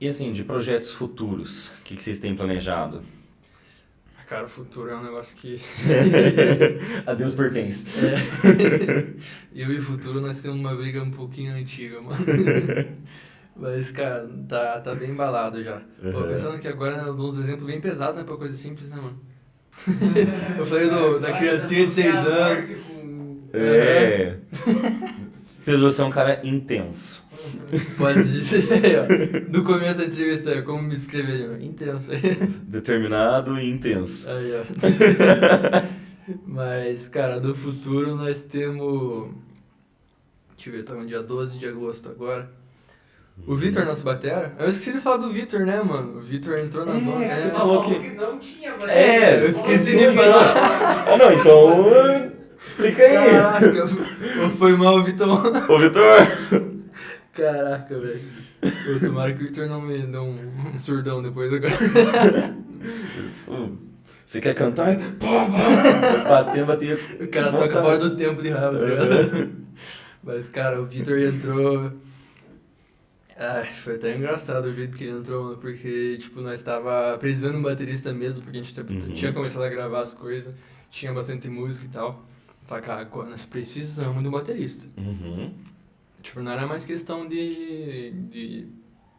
E assim, de projetos futuros, o que, que vocês têm planejado? Cara, o futuro é um negócio que. A Deus pertence. É. Eu e o futuro nós temos uma briga um pouquinho antiga, mano. Mas, cara, tá, tá bem embalado já. Pô, Uhum. pensando que agora né, eu dou uns exemplos bem pesados, né? Pra coisa simples, né, mano? eu falei do, da criancinha de 6 anos. É. Pedro, você é um cara intenso. Pode dizer, ó. Do começo da entrevista, como me escreveriam? Intenso. Determinado e intenso. Aí, ó. Mas, cara, do futuro nós temos. Deixa eu ver, tá no dia 12 de agosto agora. O Vitor, nosso batera. Eu esqueci de falar do Vitor, né, mano? O Vitor entrou na É, banda. você é. falou que- não tinha, mas... É, eu esqueci de falar. Ah, não, então. Explica aí. Caraca, foi mal, Vitor. Ô, Vitor. Caraca, velho. Tomara que o Vitor não me dê um, um surdão depois agora. Você quer cantar? Pá, bater. O cara Vontade. toca fora do tempo de raiva, tá ligado? Mas, cara, o Vitor entrou. Ai, foi até engraçado o jeito que ele entrou, mano, porque, tipo, nós tava precisando de um baterista mesmo, porque a gente Uhum. tinha começado a gravar as coisas, tinha bastante música e tal. Falei, cara, nós precisamos de um baterista. Uhum. Tipo, não era mais questão de, de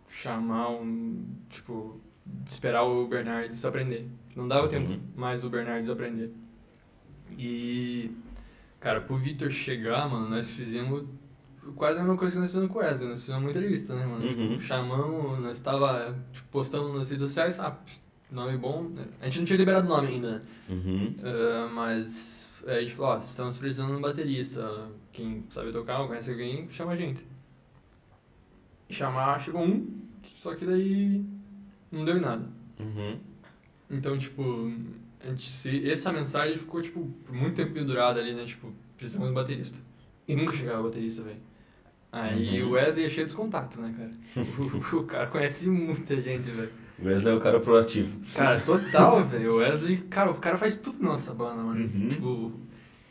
chamar um. Tipo, esperar o Bernardes aprender. Não dava Uhum. tempo mais o Bernardes aprender. E. Cara, pro Victor chegar, mano, nós fizemos quase a mesma coisa que nós fizemos com o Wesley. Nós fizemos uma entrevista, né, mano? Uhum. Tipo, chamamos, nós tava tipo, postando nas redes sociais, ah, nome bom. né? A gente não tinha liberado nome ainda, né? Uhum. Ah, mas aí a gente falou, ó, estamos precisando de um baterista. Quem sabe tocar ou conhece alguém, chama a gente. E chamar, chegou um, só que daí não deu em nada. Uhum. Então, tipo, a gente, se, essa mensagem ficou, tipo, muito tempo pendurada ali, né? Tipo, precisamos de baterista. E nunca chegava baterista, velho. Aí Uhum. o Wesley é cheio dos contatos, né, cara? o, o cara conhece muita gente, velho. Wesley é o cara proativo. Cara, total, velho. O Wesley, cara, o cara faz tudo na nossa banda, mano. Uhum. Tipo,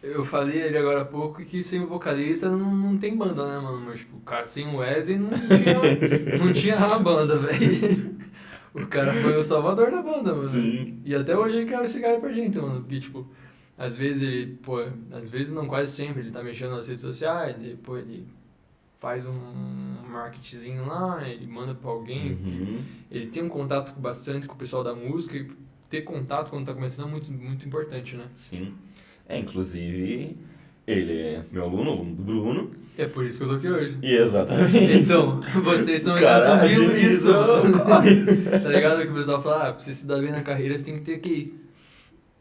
eu falei ali agora há pouco que sem o vocalista não, não tem banda, né, mano? Mas, tipo, cara, sem o Wesley não tinha, não tinha a banda, velho. O cara foi o salvador da banda, mano. Sim. E até hoje ele quer esse cara pra gente, mano. Porque, tipo, às vezes ele, pô, às vezes não, quase sempre, ele tá mexendo nas redes sociais, e, pô, ele faz um marketingzinho lá, ele manda pra alguém. Uhum. ele tem um contato bastante com o pessoal da música e ter contato quando tá começando é muito, muito importante, né? Sim. É, inclusive, ele é meu aluno, aluno do Bruno. É por isso que eu tô aqui hoje. E exatamente. Então, vocês são Cara, exemplo disso. tá ligado? Que o pessoal fala, ah, pra você se dar bem na carreira, você tem que ter QI.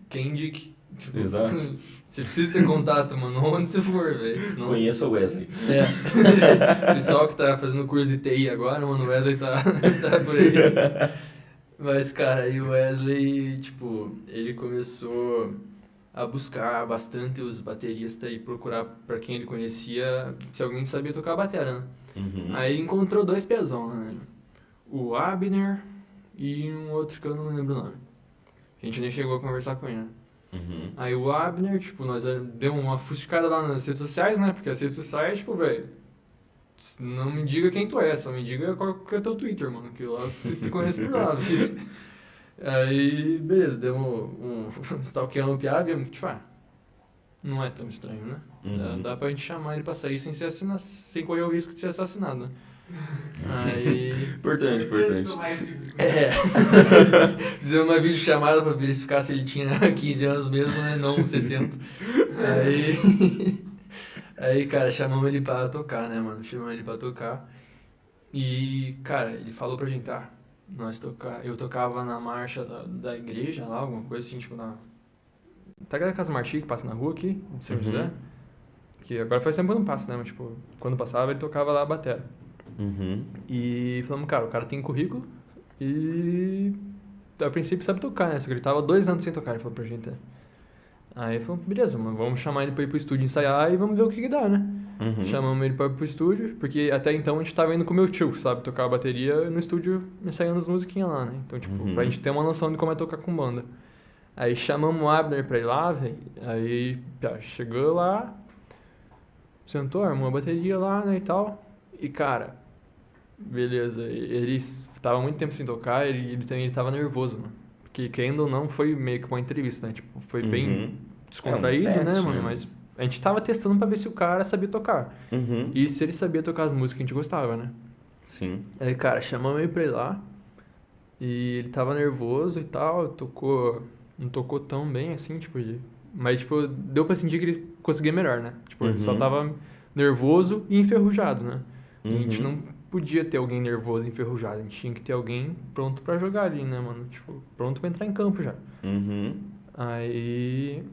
Quem indique. Tipo, Exato. Você precisa ter contato, mano, onde você for, velho. Senão... Conheça o Wesley. É. O pessoal que tá fazendo curso de TI agora, mano, o Wesley tá, tá por aí. Mas, cara, aí o Wesley, tipo, ele começou a buscar bastante os bateristas e procurar pra quem ele conhecia se alguém sabia tocar batera, né? Uhum. Aí encontrou dois pesão, né? O Abner e um outro que eu não lembro o nome. A gente nem chegou a conversar com ele, né? Uhum. Aí o Abner, tipo, nós demos uma fusticada lá nas redes sociais, né? Porque as redes sociais, tipo, velho, não me diga quem tu é, só me diga qual que é teu Twitter, mano, que lá tu te conhece por lá. Aí, beleza, demos um, um stalkeando o Piab, e tipo, ah, não é tão estranho, né? Dá, Uhum. dá pra gente chamar ele pra sair sem, ser assina, sem correr o risco de ser assassinado, né? Aí... Importante, importante. É. Fizemos uma videochamada pra verificar se ele tinha 15 anos mesmo, né? Não 60. Aí. Aí, cara, chamamos ele pra tocar, né, mano? Chamamos ele pra tocar. E, cara, ele falou pra gente, ah, nós tocar. Eu tocava na marcha da, da igreja lá, alguma coisa assim, tipo na. Tá ligado a Casa Marti que passa na rua aqui, de São Uhum. José? Que agora faz tempo que eu não passo, né? Mas, tipo, quando passava ele tocava lá a batera. Uhum. E falamos, cara, o cara tem currículo e a princípio sabe tocar, né? Só que ele tava dois anos sem tocar, ele falou pra gente. né? Aí falamos, beleza, mano, vamos chamar ele pra ir pro estúdio ensaiar e vamos ver o que que dá, né? Uhum. Chamamos ele pra pro estúdio, porque até então a gente tava indo com meu tio, sabe? Tocar a bateria no estúdio ensaiando as musiquinhas lá, né? Então, tipo, Uhum. pra gente ter uma noção de como é tocar com banda. Aí chamamos o Abner pra ir lá, velho. Aí, pá, chegou lá, sentou, armou a bateria lá, né, e tal. E, cara, Beleza, ele tava muito tempo sem tocar, ele, ele também ele tava nervoso, mano. Porque, querendo ou não, foi meio que uma entrevista, né? Tipo, foi bem Uhum. descontraído, É um teste, né, né? mano? Mas a gente tava testando pra ver se o cara sabia tocar. Uhum. E se ele sabia tocar as músicas que a gente gostava, né? Sim. Aí, cara, chamamos ele pra ir lá. E ele tava nervoso e tal, tocou. Não tocou tão bem assim, tipo, de- mas, tipo, deu pra sentir que ele conseguia melhor, né? Tipo, ele só Uhum. tava nervoso e enferrujado, né? E a gente Uhum. não podia ter alguém nervoso e enferrujado, a gente tinha que ter alguém pronto pra jogar ali, né, mano? Tipo, pronto pra entrar em campo já. Uhum. Aí.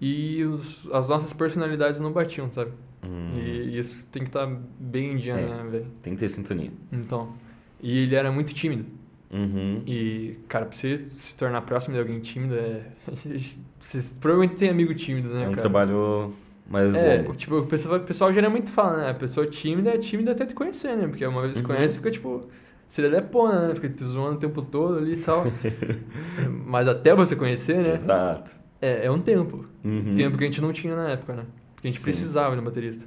E os- as nossas personalidades não batiam, sabe? Hum. E isso tem que estar bem em dia, É. né, velho? Tem que ter sintonia. Então. E ele era muito tímido. Uhum. E, cara, pra você se tornar próximo de alguém tímido é. Você provavelmente tem amigo tímido, né, é um cara? trabalho mais É, longo. tipo, o pessoal, o pessoal geralmente fala, né? A pessoa tímida é tímida até te conhecer, né? Porque uma vez que Uhum. conhece, fica tipo. Seria lepona, né? Fica te zoando o tempo todo ali e tal. Mas até você conhecer, né? Exato. É, é um tempo. Uhum. Tempo que a gente não tinha na época, né? Porque a gente Sim. precisava de um baterista.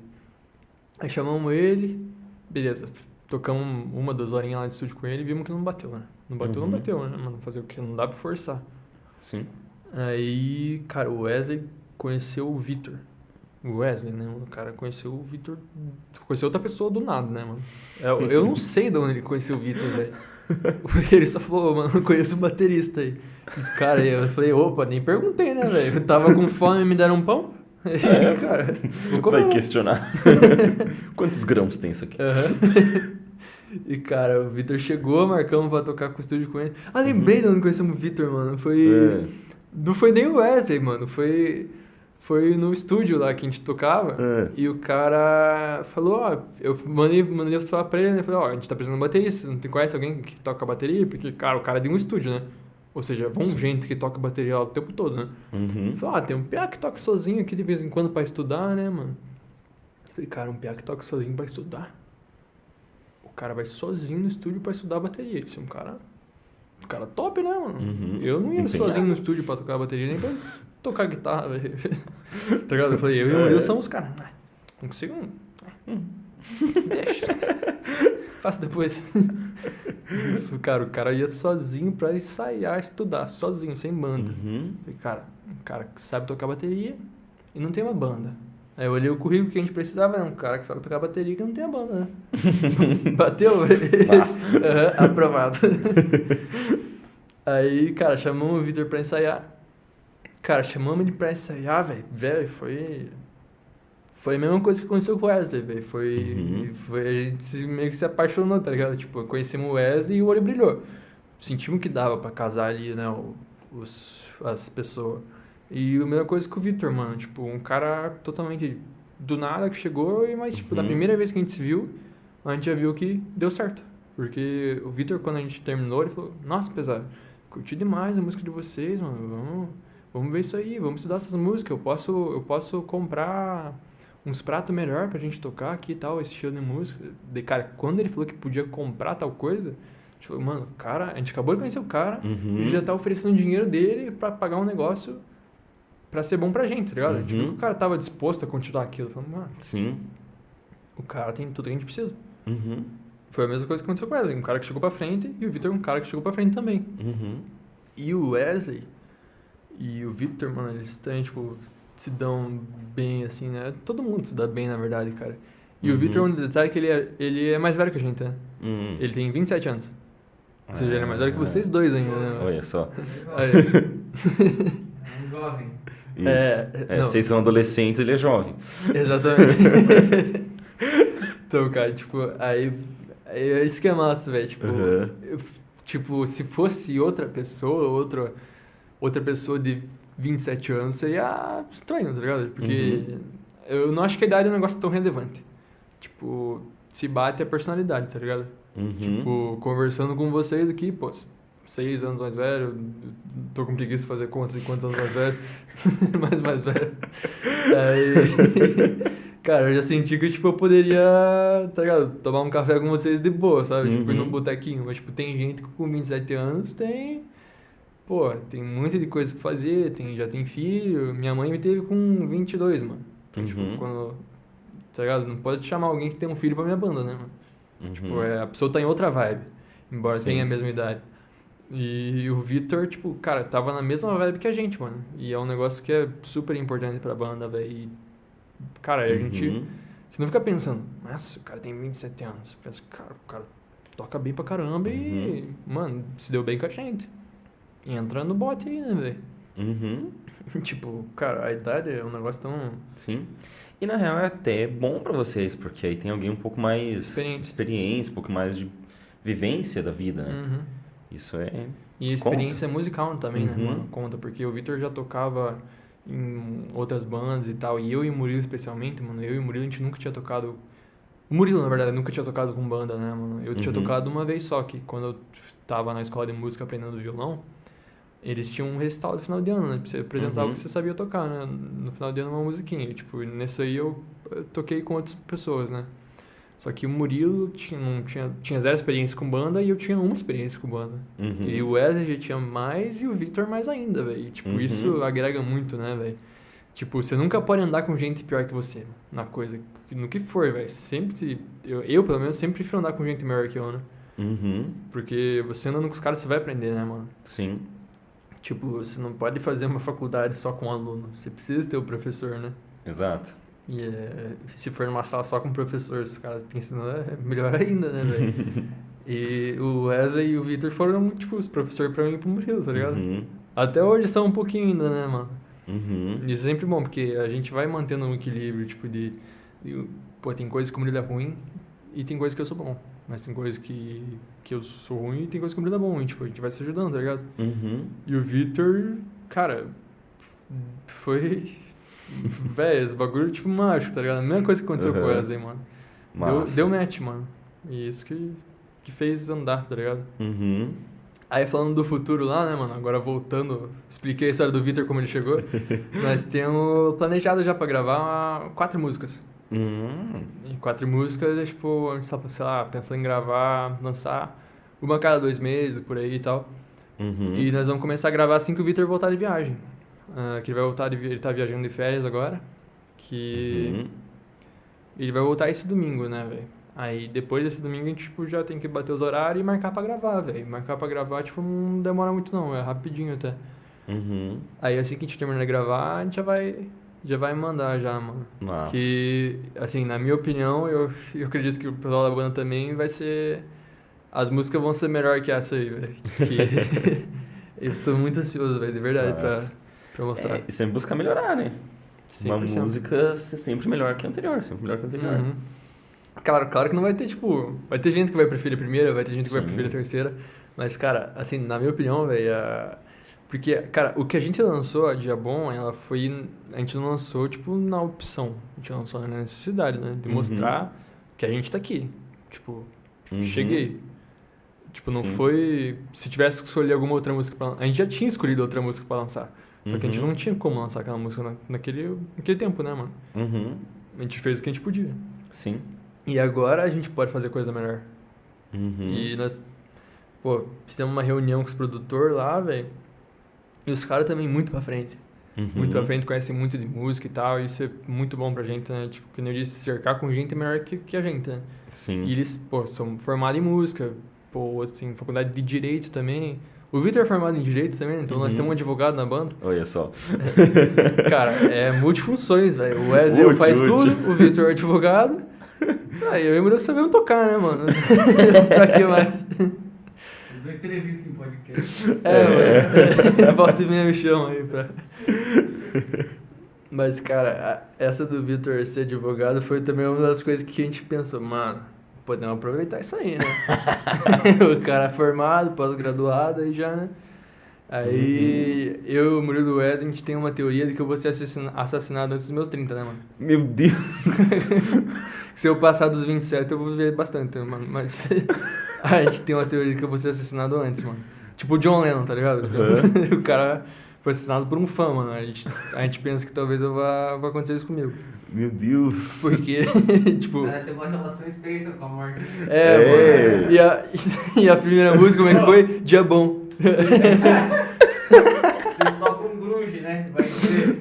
Aí chamamos ele, beleza. Tocamos uma, duas horinhas lá de estúdio com ele e vimos que não bateu, né? Não bateu, Uhum. não bateu, né? Mano, fazer o quê? Não dá pra forçar. Sim. Aí, cara, o Wesley conheceu o Victor. O Wesley, né? O cara conheceu o Victor. Conheceu outra pessoa do nada, né, mano? Eu, eu não sei de onde ele conheceu o Victor, velho. Porque ele só falou, mano, conheço um baterista aí. Cara, eu falei, opa, nem perguntei, né, velho? Eu tava com fome e me deram um pão? Aí, cara, vou comer. Vai questionar. Quantos grãos tem isso aqui? Aham. E, cara, o Victor chegou, marcamos pra tocar com o estúdio com ele. Ah, lembrei de onde conhecemos o Victor, mano. Foi. É. Não foi nem o Wesley, mano. Foi. Foi no estúdio lá que a gente tocava. É. E o cara falou, ó, eu mandei, mandei eu falar pra ele, né? Falei, ó, a gente tá precisando de baterista, não tem conhece alguém que toca bateria? Porque, cara, o cara é de um estúdio, né? Ou seja, vão gente que toca bateria lá o tempo todo, né? Uhum. Ah, tem um piá que toca sozinho aqui de vez em quando pra estudar, né, mano? Eu falei, cara, um piá que toca sozinho pra estudar? O cara vai sozinho no estúdio pra estudar bateria. Esse é um cara. Um cara top, né, mano? Uhum. Eu não ia sozinho no estúdio pra tocar bateria, nem pra tocar guitarra, velho. tá ligado? Eu falei, eu e o Will É. somos os caras. Não consigo. Hum. Deixa. Faço depois. cara, o cara ia sozinho pra ensaiar, estudar, sozinho, sem banda. Uhum. Falei, cara, um cara que sabe tocar bateria e não tem uma banda. Aí eu olhei o currículo que a gente precisava, era um cara que sabe tocar bateria e que não tem a banda, né? Bateu? Aham, aprovado. Aí, cara, chamamos o Vitor pra ensaiar. Cara, chamamos ele pra ensaiar, velho. Velho, foi. Foi a mesma coisa que aconteceu com o Wesley, velho. Foi, Uhum. foi. A gente meio que se apaixonou, tá ligado? Tipo, conhecemos o Wesley e o olho brilhou. Sentimos que dava pra casar ali, né? Os, as pessoas. E a mesma coisa com o Vitor, mano. Tipo, um cara totalmente do nada que chegou, e mas, tipo, da Uhum. primeira vez que a gente se viu, a gente já viu que deu certo. Porque o Vitor, quando a gente terminou, ele falou: Nossa, pesado, curti demais a música de vocês, mano. Vamos, vamos ver isso aí, vamos estudar essas músicas. Eu posso, eu posso comprar uns pratos melhor pra gente tocar aqui e tal, esse estilo de música. De cara, quando ele falou que podia comprar tal coisa, a gente falou: Mano, cara, a gente acabou de conhecer o cara, Uhum. ele já tá oferecendo dinheiro dele pra pagar um negócio pra ser bom pra gente, tá ligado? Uhum. Tipo, o cara tava disposto a continuar aquilo. Falando, mano, Sim. o cara tem tudo que a gente precisa. Uhum. Foi a mesma coisa que aconteceu com o Wesley. Um cara que chegou pra frente e o Victor um cara que chegou pra frente também. Uhum. E o Wesley e o Victor, mano, eles também, tipo, se dão bem, assim, né? Todo mundo se dá bem, na verdade, cara. E o Uhum. Victor, um detalhe que ele é, ele é mais velho que a gente, né? Uhum. Ele tem 27 anos. Ou seja, ele é mais velho que Ah. vocês dois ainda, né? Olha só. Aí, É um jovem. Isso. É, É, vocês são adolescentes, ele é jovem. exatamente. então, cara, tipo, aí, aí é isso que é massa, velho. Tipo, Uhum. eu- tipo, se fosse outra pessoa, outra, outra pessoa de 27 anos, seria estranho, tá ligado? Porque Uhum. eu não acho que a idade é um negócio tão relevante. Tipo, se bate a personalidade, tá ligado? Uhum. Tipo, conversando com vocês aqui, pô, seis anos mais velho, tô com preguiça de fazer conta de quantos anos mais velho, mais mais velho. Aí, cara, eu já senti que, tipo, eu poderia, tá ligado, tomar um café com vocês de boa, sabe? Tipo, ir Uhum. num botequinho, mas, tipo, tem gente que com 27 anos tem, pô, tem muita de coisa pra fazer, tem, já tem filho, minha mãe me teve com 22, mano. Então, tipo, Uhum. quando, tá ligado, não pode chamar alguém que tem um filho pra minha banda, né, mano? Uhum. Tipo, é, a pessoa tá em outra vibe, embora Sim. tenha a mesma idade. E o Vitor, tipo, cara, tava na mesma vibe que a gente, mano. E é um negócio que é super importante pra banda, velho. E, cara, a gente. Uhum. Você não fica pensando, nossa, o cara tem 27 anos. Você pensa, cara, o cara toca bem pra caramba e, mano, se deu bem com a gente. Entra no bote aí, né, velho? Uhum. tipo, cara, a idade é um negócio tão. Sim. E na real é até bom pra vocês, porque aí tem alguém um pouco mais Experiente. de experiência, um pouco mais de vivência da vida, né? Uhum. Isso é. E a experiência musical também, né, Uhum. mano? Conta, porque o Vitor já tocava em outras bandas e tal, e eu e o Murilo especialmente, mano, eu e o Murilo a gente nunca tinha tocado. O Murilo, na verdade, nunca tinha tocado com banda, né, mano? Eu tinha Uhum. tocado uma vez só, que quando eu tava na escola de música aprendendo violão, eles tinham um recital do final de ano, né? Pra você apresentar Uhum. o que você sabia tocar, né? No final de ano uma musiquinha. Tipo, nisso aí eu, eu toquei com outras pessoas, né? Só que o Murilo tinha, não tinha, tinha zero experiência com banda e eu tinha uma experiência com banda. Uhum. E o Wesley já tinha mais e o Victor mais ainda, velho. Tipo, Uhum. isso agrega muito, né, velho? Tipo, você nunca pode andar com gente pior que você na coisa. No que for, velho. Sempre. Eu, eu, pelo menos, sempre prefiro andar com gente melhor que eu, né? Uhum. Porque você andando com os caras, você vai aprender, né, mano? Sim. Tipo, você não pode fazer uma faculdade só com aluno. Você precisa ter o professor, né? Exato. E é, se for numa sala só com professor, os caras te ensinando, é melhor ainda, né, velho? e o Wesley e o Victor foram, tipo, os professores pra mim e pro Murilo, tá ligado? Uhum. Até hoje são um pouquinho ainda, né, mano? Uhum. Isso é sempre bom, porque a gente vai mantendo um equilíbrio, tipo, de... de- pô, tem coisas que o Murilo é ruim e tem coisas que eu sou bom. Mas tem coisas que, que eu sou ruim e tem coisas que o Murilo é bom. E, tipo, a gente vai se ajudando, tá ligado? Uhum. E o Victor, cara, foi... Véi, esse bagulho, tipo, mágico, tá ligado? A mesma coisa que aconteceu com o Uhum. Wesley, mano. Deu, deu match, mano. E isso que, que fez andar, tá ligado? Uhum. Aí falando do futuro lá, né, mano? Agora voltando, expliquei a história do Victor como ele chegou. Nós temos planejado já pra gravar quatro músicas. Uhum. E quatro músicas, é, tipo, a gente tá, sei lá, pensando em gravar, lançar uma a cada dois meses, por aí e tal. Uhum. E nós vamos começar a gravar assim que o Victor voltar de viagem. Ah, que ele vai voltar, de, ele tá viajando de férias agora. Que Uhum. ele vai voltar esse domingo, né, velho? Aí depois desse domingo a gente tipo, já tem que bater os horários e marcar pra gravar, velho. Marcar pra gravar, tipo, não demora muito não, é rapidinho até. Uhum. Aí assim que a gente terminar de gravar, a gente já vai, já vai mandar já, mano. Massa. Que, assim, na minha opinião, eu, eu acredito que o pessoal da banda também vai ser... As músicas vão ser melhor que essa aí, velho. Que eu tô muito ansioso, velho, de verdade, pra, pra mostrar. É, e sempre buscar melhorar, né? Uma 100%. música ser sempre melhor que a anterior, sempre melhor que a anterior. Uhum. Claro, claro que não vai ter, tipo. Vai ter gente que vai preferir a primeira, vai ter gente que vai Sim. preferir a terceira. Mas, cara, assim, na minha opinião, velho. a- Porque, cara, o que a gente lançou, a Dia Bom, ela foi. A gente não lançou, tipo, na opção. A gente lançou na necessidade, né? De Uhum. mostrar que a gente tá aqui. Tipo, Uhum. cheguei. Tipo, não Sim. foi. Se tivesse que escolher alguma outra música pra lançar. A gente já tinha escolhido outra música pra lançar. Só que a gente Uhum. não tinha como lançar aquela música na- naquele, naquele tempo, né, mano? Uhum. A gente fez o que a gente podia. Sim. E agora a gente pode fazer coisa melhor. Uhum. E nós, pô, fizemos uma reunião com os produtores lá, velho. E os caras também muito pra frente. Uhum. Muito pra frente, conhecem muito de música e tal. E isso é muito bom pra gente, né? Tipo, que eu disse, cercar com gente melhor que, que a gente, né? Sim. E eles, pô, são formados em música. Pô, tem faculdade de Direito também. O Vitor é formado em Direito também, então nós Uhum. temos um advogado na banda. Olha só. Cara, é multifunções, velho. O Wesley faz tudo, o Vitor é advogado. Aí eu e o Murilo sabemos tocar, né, mano? pra que mais? Eu dou entrevista em podcast. É, É. mano. Volta e meia me chama aí pra. Mas, cara, essa do Vitor ser advogado foi também uma das coisas que a gente pensou, mano, podemos aproveitar isso aí, né? o cara é formado, pós-graduado aí já, né? Aí eu e o Murilo Wesley, a gente tem uma teoria de que eu vou ser assassina- assassinado antes dos meus 30, né, mano? Meu Deus. Se eu passar dos 27, eu vou viver bastante, mano. Mas a gente tem uma teoria de que eu vou ser assassinado antes, mano. Tipo o John Lennon, tá ligado? Uhum. o cara foi assassinado por um fã, mano. A gente, a gente pensa que talvez eu vá, vá acontecer isso comigo. Meu Deus. Porque, tipo. Ela tem uma relação estreita com a morte. É, É. mano. E a, e a primeira música, como é que foi? Dia bom. Vocês tocam um grunge, né? Vai ser.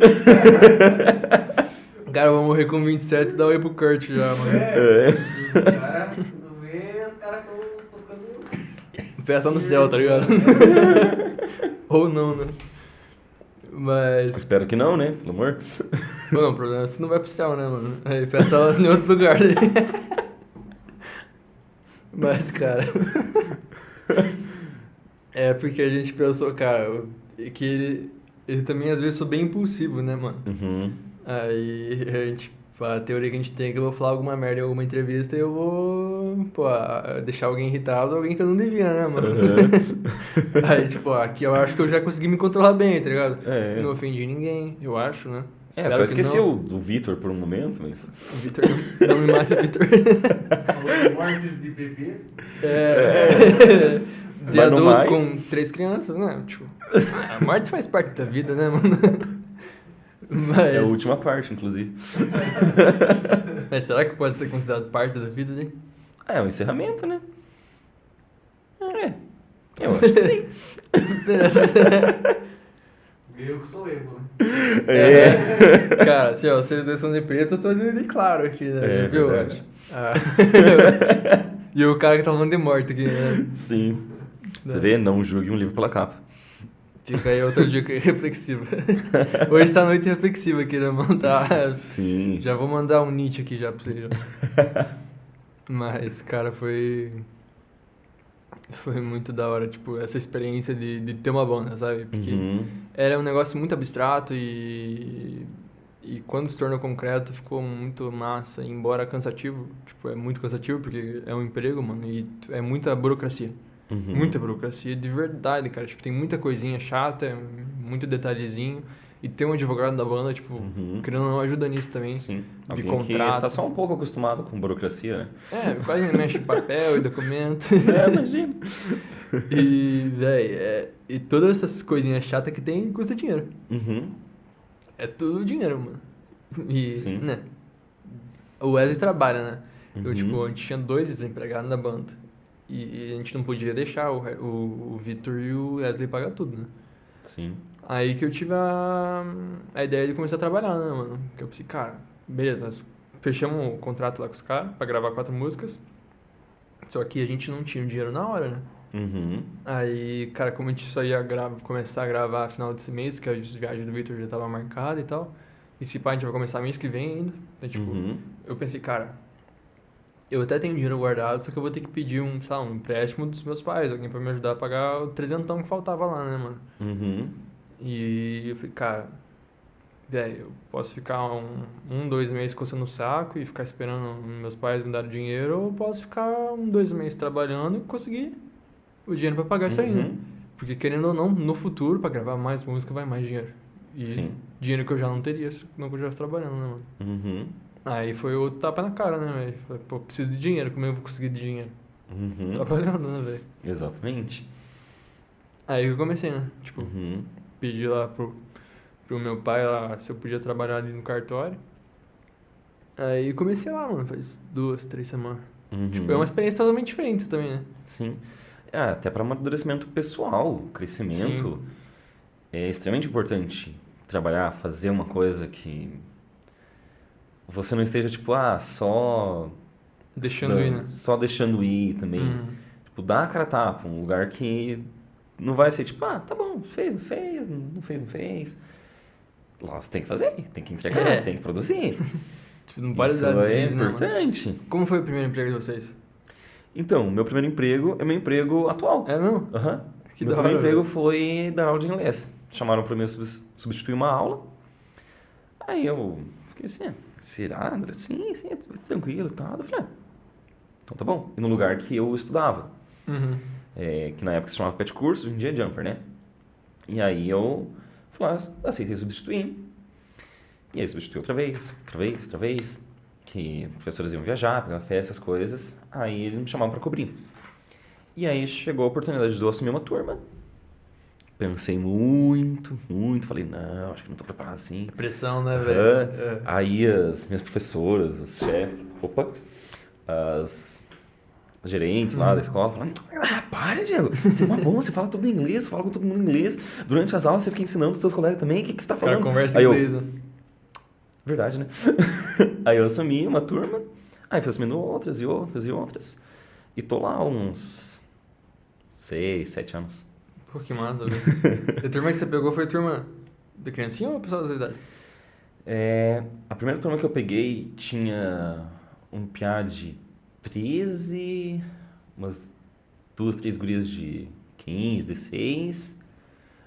Cara, eu vou morrer com 27 e dar oi pro Kurt já, mano. É. O cara, Festa no céu, tá ligado? Ou não, né? Mas. Espero que não, né? Pelo amor. Bom, não, o problema é que você não vai pro céu, né, mano? Aí festa lá em outro lugar. Daí. Mas, cara. É porque a gente pensou, cara, que ele, ele também às vezes sou bem impulsivo, né, mano? Uhum. Aí a gente, a teoria que a gente tem é que eu vou falar alguma merda em alguma entrevista e eu vou, pô, deixar alguém irritado, alguém que eu não devia, né, mano? Uhum. Aí, tipo, aqui eu acho que eu já consegui me controlar bem, tá ligado? É. Não ofendi ninguém, eu acho, né? É, Espero só que esqueci o do Vitor por um momento, mas. Vitor, não, não me mata, Vitor. Falou de mortes de bebês. É. De Mas no adulto mais- com três crianças, né? Tipo, a morte faz parte da vida, né, mano? Mas, É a última parte, inclusive. mas será que pode ser considerado parte da vida, né? É, o encerramento, né? É. Eu acho que sim. Eu que sou eu, né? É. Cara, assim, ó, vocês dois são de preto, eu tô de, de claro aqui, né? É, Viu? verdade. Ah. e o cara que tá falando de morte aqui, né? Sim. Você vê? Não julgue um livro pela capa. Fica aí outra dica reflexiva. Hoje tá noite reflexiva mano? Tá... Sim. Já vou mandar um Nietzsche aqui já pra você. Mas, cara, foi. Foi muito da hora, tipo, essa experiência de, de ter uma banda, sabe? Porque Uhum. era um negócio muito abstrato e. E quando se tornou concreto ficou muito massa, embora cansativo. Tipo, é muito cansativo porque é um emprego, mano, e é muita burocracia. Uhum. Muita burocracia de verdade, cara. Tipo, tem muita coisinha chata, muito detalhezinho. E ter um advogado da banda, tipo, Uhum. querendo não ajuda nisso também. Sim. De Alguém que contrato. tá só um pouco acostumado com burocracia, né? É, quase mexe papel e documento. É, imagina. E, véi, é, e todas essas coisinhas chatas que tem custa dinheiro. Uhum. É tudo dinheiro, mano. E, Sim. né? O Wesley trabalha, né? Então, Uhum. tipo, a gente tinha dois desempregados na banda. E, e a gente não podia deixar o, o, o Victor e o Wesley pagar tudo, né? Sim. Aí que eu tive a, a ideia de começar a trabalhar, né, mano? Que eu pensei, cara, beleza, nós fechamos o contrato lá com os caras pra gravar quatro músicas. Só que a gente não tinha o dinheiro na hora, né? Uhum. Aí, cara, como a gente só ia gra- começar a gravar final desse mês, que a viagem do Victor já tava marcada e tal. E se pá, a gente vai começar mês que vem ainda. Então, tipo, Uhum. eu pensei, cara, eu até tenho dinheiro guardado, só que eu vou ter que pedir um, sei lá, um empréstimo dos meus pais, alguém pra me ajudar a pagar o trezentão que faltava lá, né, mano? Uhum. E eu falei, cara, velho, eu posso ficar um, um, dois meses coçando o saco e ficar esperando meus pais me darem dinheiro, ou eu posso ficar um, dois meses trabalhando e conseguir o dinheiro pra pagar isso aí, né? Uhum. Porque querendo ou não, no futuro, pra gravar mais música, vai mais dinheiro. E Sim. dinheiro que eu já não teria se não continuasse trabalhando, né, mano? Uhum. Aí foi o tapa na cara, né, velho? Falei, pô, preciso de dinheiro, como é eu vou conseguir dinheiro? Uhum. Trabalhando, né, velho? Exatamente. Aí eu comecei, né? Tipo, Uhum. pedi lá pro, pro meu pai lá se eu podia trabalhar ali no cartório. Aí comecei lá, mano, faz duas, três semanas. Uhum. Tipo, é uma experiência totalmente diferente também, né? Sim. É, até para amadurecimento pessoal, crescimento. É extremamente importante trabalhar, fazer uma coisa que você não esteja tipo, ah, só Deixando ir, né? Só deixando ir também. Uhum. Tipo, dá a cara a tapa, um lugar que não vai ser tipo, ah, tá bom, fez, não fez, não fez, não fez. Lá você tem que fazer, tem que entregar, É. tem que produzir. Tipo, não pode Isso dar é deslize, né, importante. Como foi o primeiro emprego de vocês? Então, meu primeiro emprego é meu emprego atual. É mesmo? Aham. Que meu primeiro emprego foi dar aula de inglês. Chamaram pra mim subs- substituir uma aula. Aí eu fiquei assim, "Ah, será, André? Sim, sim, tranquilo e tal. Eu falei, ah, então tá bom. E no lugar que eu estudava, Uhum. é, que na época se chamava Pet Curso, hoje em dia é Jumper, né? E aí eu falei, ah, aceitei substituir. E aí substituí outra vez, outra vez, outra vez. Que professores iam viajar, pegar férias, essas coisas. Aí eles me chamavam pra cobrir. E aí chegou a oportunidade de eu assumir uma turma. Pensei muito, muito. Falei, não, acho que não tô preparado assim. Pressão, né, velho? É. Aí as minhas professoras, as chefes, opa, as gerentes lá da escola falando, ah, para, Diego, você é uma bom, você fala todo em inglês, fala com todo mundo em inglês. Durante as aulas você fica ensinando os teus colegas também, o que, que você tá O cara falando? conversa Aí em eu, inglês, né? Verdade, né? aí eu assumi uma turma, aí fui assumindo outras e outras e outras. E tô lá uns seis, sete anos. Pô, que massa, velho. E a turma que você pegou foi turma de criancinha ou pessoal da sua idade? É, a primeira turma que eu peguei tinha um piá de 13, umas duas, três gurias de 15, 16,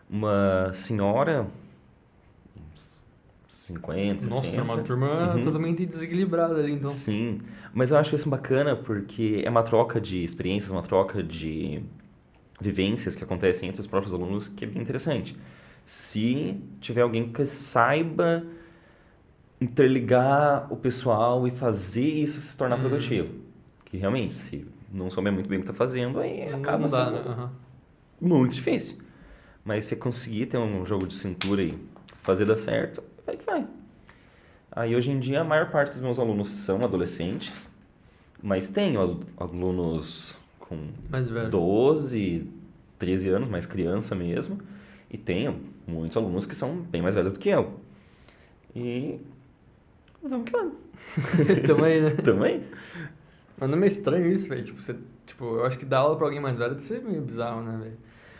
uma senhora, uns 50, Nossa, 60. uma turma Uhum. totalmente desequilibrada ali, então. Sim, mas eu acho isso bacana porque é uma troca de experiências, uma troca de vivências que acontecem entre os próprios alunos que é bem interessante. Se tiver alguém que saiba interligar o pessoal e fazer isso se tornar Hum. produtivo. Que realmente, se não souber muito bem o que está fazendo, aí Não acaba dá, sendo né? Aham. muito difícil. Mas se conseguir ter um jogo de cintura e fazer dar certo, vai que vai. Aí hoje em dia a maior parte dos meus alunos são adolescentes, mas tenho al- alunos com Mais velho. 12, 13 anos, mais criança mesmo, e tenho muitos alunos que são bem mais velhos do que eu. E vamos que vamos. Tamo aí, né? Também? Mas não é meio estranho isso, velho. Tipo, você, tipo, eu acho que dar aula pra alguém mais velho deve ser meio bizarro, né, velho?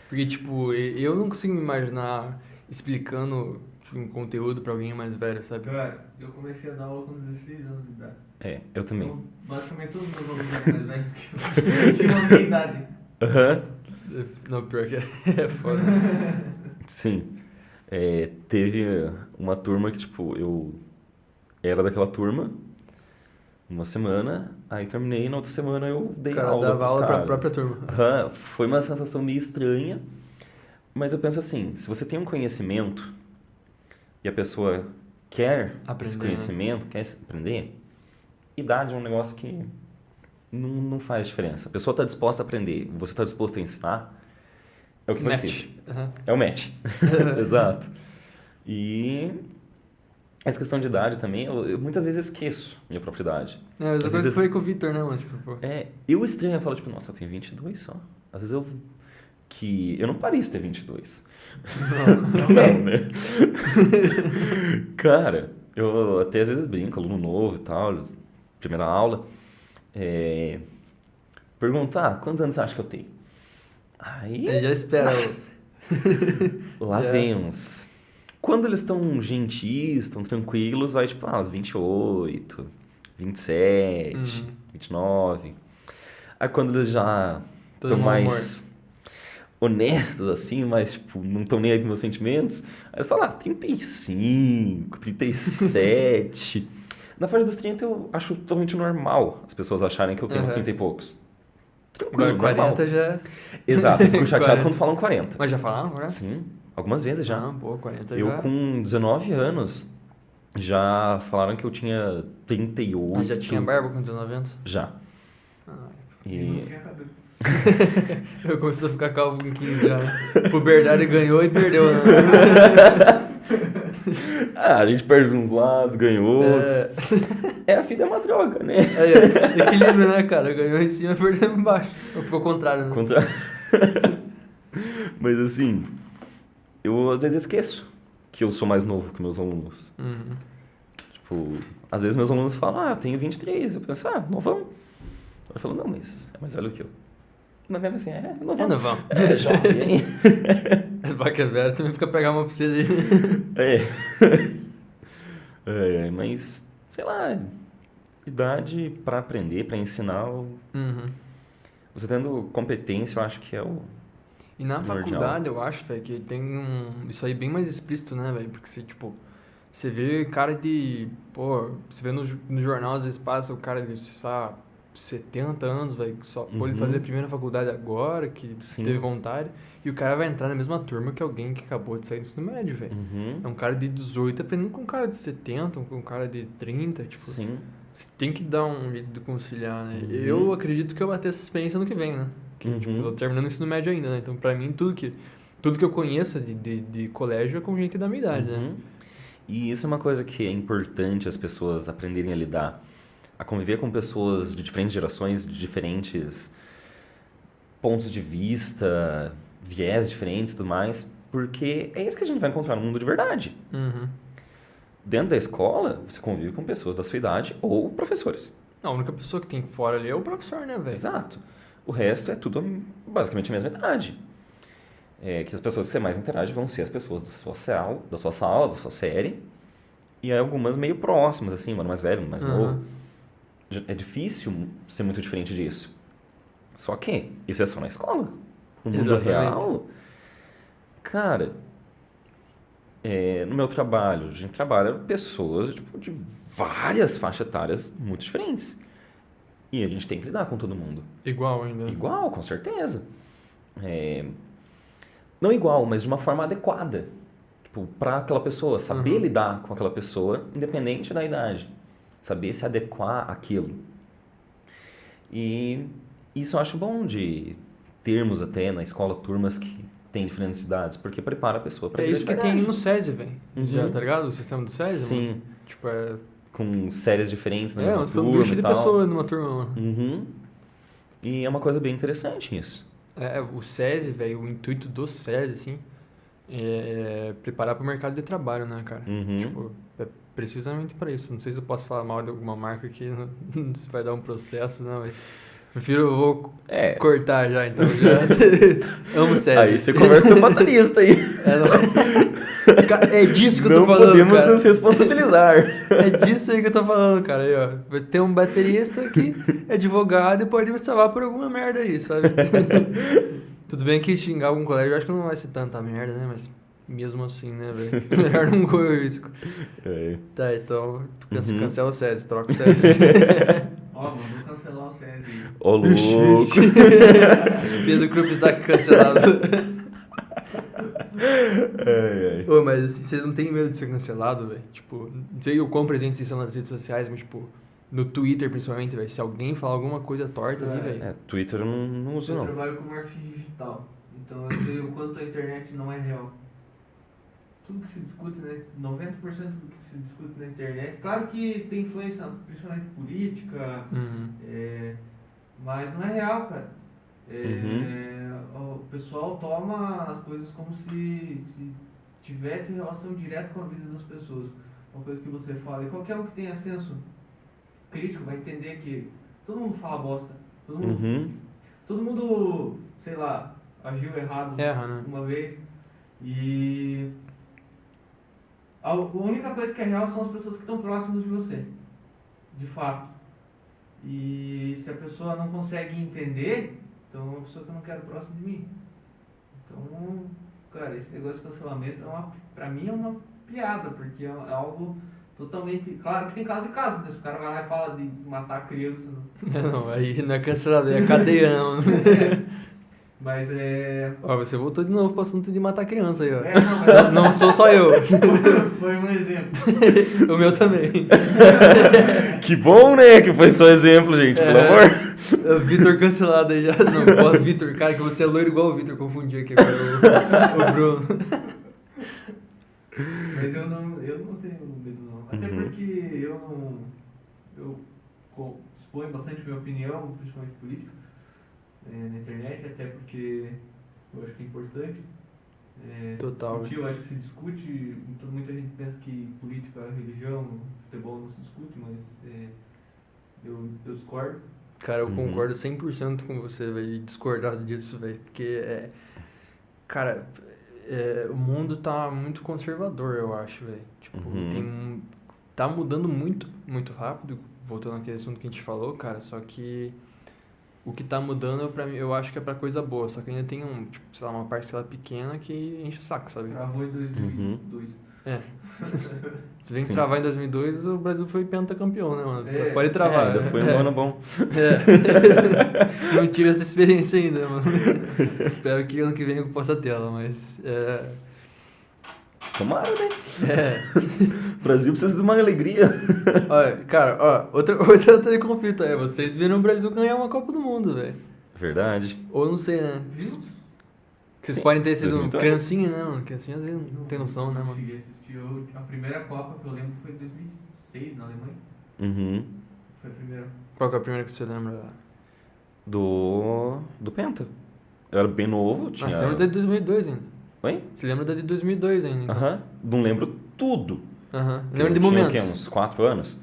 Porque, tipo, eu não consigo me imaginar explicando tipo, um conteúdo pra alguém mais velho, sabe? Cara, eu comecei a dar aula com 16 anos de idade. É, eu também. Então, basicamente todos os meus alunos eram mais velhos que eu. Tinham a minha idade. Aham. Não, pior que é, é foda. Sim. É, teve uma turma que, tipo, eu era daquela turma uma semana, aí terminei, na outra semana eu dei O cara aula dava aula pra caras. própria turma. Aham, foi uma sensação meio estranha, mas eu penso assim, se você tem um conhecimento e a pessoa quer Aprender, esse né? conhecimento, quer aprender, idade é um negócio que não, não faz diferença. A pessoa está disposta a aprender, você está disposto a ensinar, é o que vai Match. ser. Aham. É o match. Exato. E essa questão de idade também, eu, eu muitas vezes esqueço minha própria idade. É, Às vezes- foi com o Victor, né, mano? Tipo. É, eu estranho, eu falo, tipo, nossa, eu tenho 22 só. Às vezes eu... Que eu não pareço ter 22. Não. Não, né? Cara, eu até às vezes brinco, aluno novo e tal, primeira aula. É, perguntar, quantos anos você acha que eu tenho? Aí... Ele já espera. o- Lá É. vem uns. Quando eles estão gentis, estão tranquilos, vai tipo, ah, uns 28, 27, Uhum. 29. Aí quando eles já estão mais honestos, assim, mas tipo, não estão nem aí com meus sentimentos, aí eu falo, ah, 35, 37. Na faixa dos 30 eu acho totalmente normal as pessoas acharem que eu tenho uns Uhum. 30 e poucos. Tranquilo, Agora normal. 40 já. Exato, eu fico chateado 40. quando falam 40. Mas já falaram agora? Sim, algumas vezes já. Ah, pô, 40 Eu já. com 19 anos já falaram que eu tinha 38. Ah, já tinha barba com 19 anos? Já. Ah, E não E tinha cabelo. eu comecei a ficar calvo com 15 já. Puberdade ganhou e perdeu, né? ah, a gente perde uns lados, ganha outros. É, É, a vida é uma droga, né? aí, ó, equilíbrio, né, cara? Ganhou em cima perdeu embaixo. Ou ficou contrário, né? Contra... Mas assim, eu às vezes esqueço que eu sou mais novo que meus alunos. Uhum. Tipo, às vezes meus alunos falam, ah, eu tenho 23. Eu penso, ah, novão. Eu falo, não, mas é mais velho que eu. Mas mesmo assim, é novão. É novão. É, jovem. As vacas velhas também fica pegar uma pra você. É. É, é, mas, sei lá, idade pra aprender, pra ensinar, Uhum. você tendo competência, eu acho que é o. E na Primordial. faculdade, eu acho, velho, que tem um, isso aí bem mais explícito, né, velho? Porque você, tipo, você vê cara de, pô, você vê no, no jornal, às vezes passa o cara de, sei lá, 70 anos, que só Uhum. fazer a primeira faculdade agora, que Sim. teve vontade, e o cara vai entrar na mesma turma que alguém que acabou de sair do ensino médio, velho. Uhum. É um cara de 18 aprendendo com um cara de 70, com um cara de 30, tipo, Sim. você tem que dar um jeito de conciliar, né? Uhum. Eu acredito que eu vou ter essa experiência no que vem, né? Que, tipo, Uhum. eu tô terminando o ensino médio ainda, né? Então, pra mim, tudo que, tudo que eu conheço de, de, de colégio é com gente da minha idade, né? Uhum. E isso é uma coisa que é importante as pessoas aprenderem a lidar. A conviver com pessoas de diferentes gerações, de diferentes pontos de vista, viés diferentes e tudo mais, porque é isso que a gente vai encontrar no mundo de verdade. Uhum. Dentro da escola, você convive com pessoas da sua idade ou professores. A única pessoa que tem fora ali é o professor, né, velho? Exato. O resto é tudo basicamente a mesma idade. É, que as pessoas que você mais interage vão ser as pessoas da sua sala, da sua sala, da sua série. E algumas meio próximas, assim, mano mais velho, mais Aham. novo. É difícil ser muito diferente disso. Só que isso é só na escola. No mundo Exatamente. real, cara, é, no meu trabalho, a gente trabalha pessoas tipo, de várias faixas etárias muito diferentes. E a gente tem que lidar com todo mundo. Igual ainda. Igual, com certeza. É, não igual, mas de uma forma adequada. Tipo, para aquela pessoa, saber Uhum. lidar com aquela pessoa, independente da idade. Saber se adequar àquilo. E isso eu acho bom de termos até na escola turmas que têm diferentes idades, porque prepara a pessoa para É isso que tem no SESI, velho. Uhum. Já, tá ligado? O sistema do SESI, mano? Sim, Tipo, é. com séries diferentes na É, mesma turma e de tal. pessoa numa turma, mano. Uhum. E é uma coisa bem interessante isso. É, o SESI, velho, o intuito do SESI, assim, é, é preparar pro mercado de trabalho, né, cara? Uhum. Tipo, é precisamente pra isso. Não sei se eu posso falar mal de alguma marca aqui, não, se vai dar um processo, não, mas prefiro, eu vou É. cortar já, então, já. Amo SESI. Aí você conversa com o motorista aí. É, não- é disso que eu Não tô falando, podemos cara. nos responsabilizar. É disso aí que eu tô falando, cara. Aí, ó. Vai ter um baterista que é advogado e pode me salvar por alguma merda aí, sabe? Tudo bem que xingar algum colégio eu acho que não vai ser tanta merda, né? Mas mesmo assim, né, velho? Melhor não correr o risco. É. Tá, então Uhum. cancela o SESI, troca o SESI. Ó, mandou cancelar o SESI. Ô, louco. Pedro Krupizak cancelado. Ai, ai. Ô, mas assim, vocês não têm medo de ser cancelado, velho? Tipo, não sei o quão presentes vocês são nas redes sociais, mas tipo, no Twitter principalmente, velho. Se alguém falar alguma coisa torta ali, É. velho. É, Twitter eu não, não uso, Eu não. trabalho com marketing digital, então eu sei o quanto a internet não é real. Tudo que se discute, né? 90% do que se discute na internet, claro que tem influência, principalmente política, Uhum. é, mas não é real, cara. É, O pessoal toma as coisas como se, se tivesse relação direta com a vida das pessoas. Uma coisa que você fala, e qualquer um que tenha senso crítico vai entender que todo mundo fala bosta. Todo mundo Uhum. todo mundo, sei lá, agiu errado Erra, né? uma vez. E a única coisa que é real são as pessoas que estão próximas de você. De fato. E se a pessoa não consegue entender, então é uma pessoa que eu não quero próximo de mim. Então, cara, esse negócio de cancelamento é uma, pra mim é uma piada, porque é é algo totalmente. Claro que tem caso e caso, né? Se o cara vai lá e fala de matar a criança. Não, Não, aí não é cancelado, aí é cadeia, não. Mas é. Ó, você voltou de novo pro assunto de matar criança aí, ó. É, não, mas Não sou só eu. foi um exemplo. o meu também. Que bom, né? Que foi só exemplo, gente, pelo É. amor. O Vitor cancelado aí já. Não, Vitor, cara, que você é loiro igual o Vitor, confundi aqui com o, o Bruno. Mas eu não, eu não tenho medo não. Até Uhum. porque eu não. Eu exponho bastante minha opinião, principalmente política, eh, na internet, até porque eu acho que é importante. se Total. Discutir, eu acho que se discute, muita, muita gente pensa que política, religião, futebol não se discute, mas eh, eu, eu discordo. Cara, eu Uhum. concordo 100% com você, velho, discordar disso, velho, porque é. Cara, é, o mundo tá muito conservador, eu acho, velho. Tipo, Uhum. tem. Tá mudando muito, muito rápido, voltando àquele assunto que a gente falou, cara, só que. O que tá mudando, pra mim, eu acho que é pra coisa boa, só que ainda tem um, tipo, sei lá, uma parcela pequena que enche o saco, sabe? Travou em 2002. É. Se bem que Sim. travar em 2002, o Brasil foi pentacampeão, né, mano? É. Pode travar. É, ainda foi um É. ano bom. É. Não tive essa experiência ainda, mano. Espero que ano que vem eu possa tê-la, mas. É. Tomara, né? é. O Brasil precisa de uma alegria. Olha, cara, ó, outra, outra, outra conflito é: vocês viram o Brasil ganhar uma Copa do Mundo, velho. Verdade. Ou não sei, né? Vocês Sim, podem ter sido 2002. criancinha, né, mano? Criancinha às vezes não tem noção, né, mano? a assistir eu- a primeira Copa que eu lembro foi em 2006 na Alemanha. Uhum. Foi a primeira. Qual que é a primeira que você lembra? Do. Do Penta. Eu era bem novo, tinha. Ah, você lembra da de 2002 ainda? Oi? Você lembra da de 2002 ainda? então? Aham. Não lembro tudo. Aham. Eu Lembra de tinha, momentos? quê? Uns 4 anos.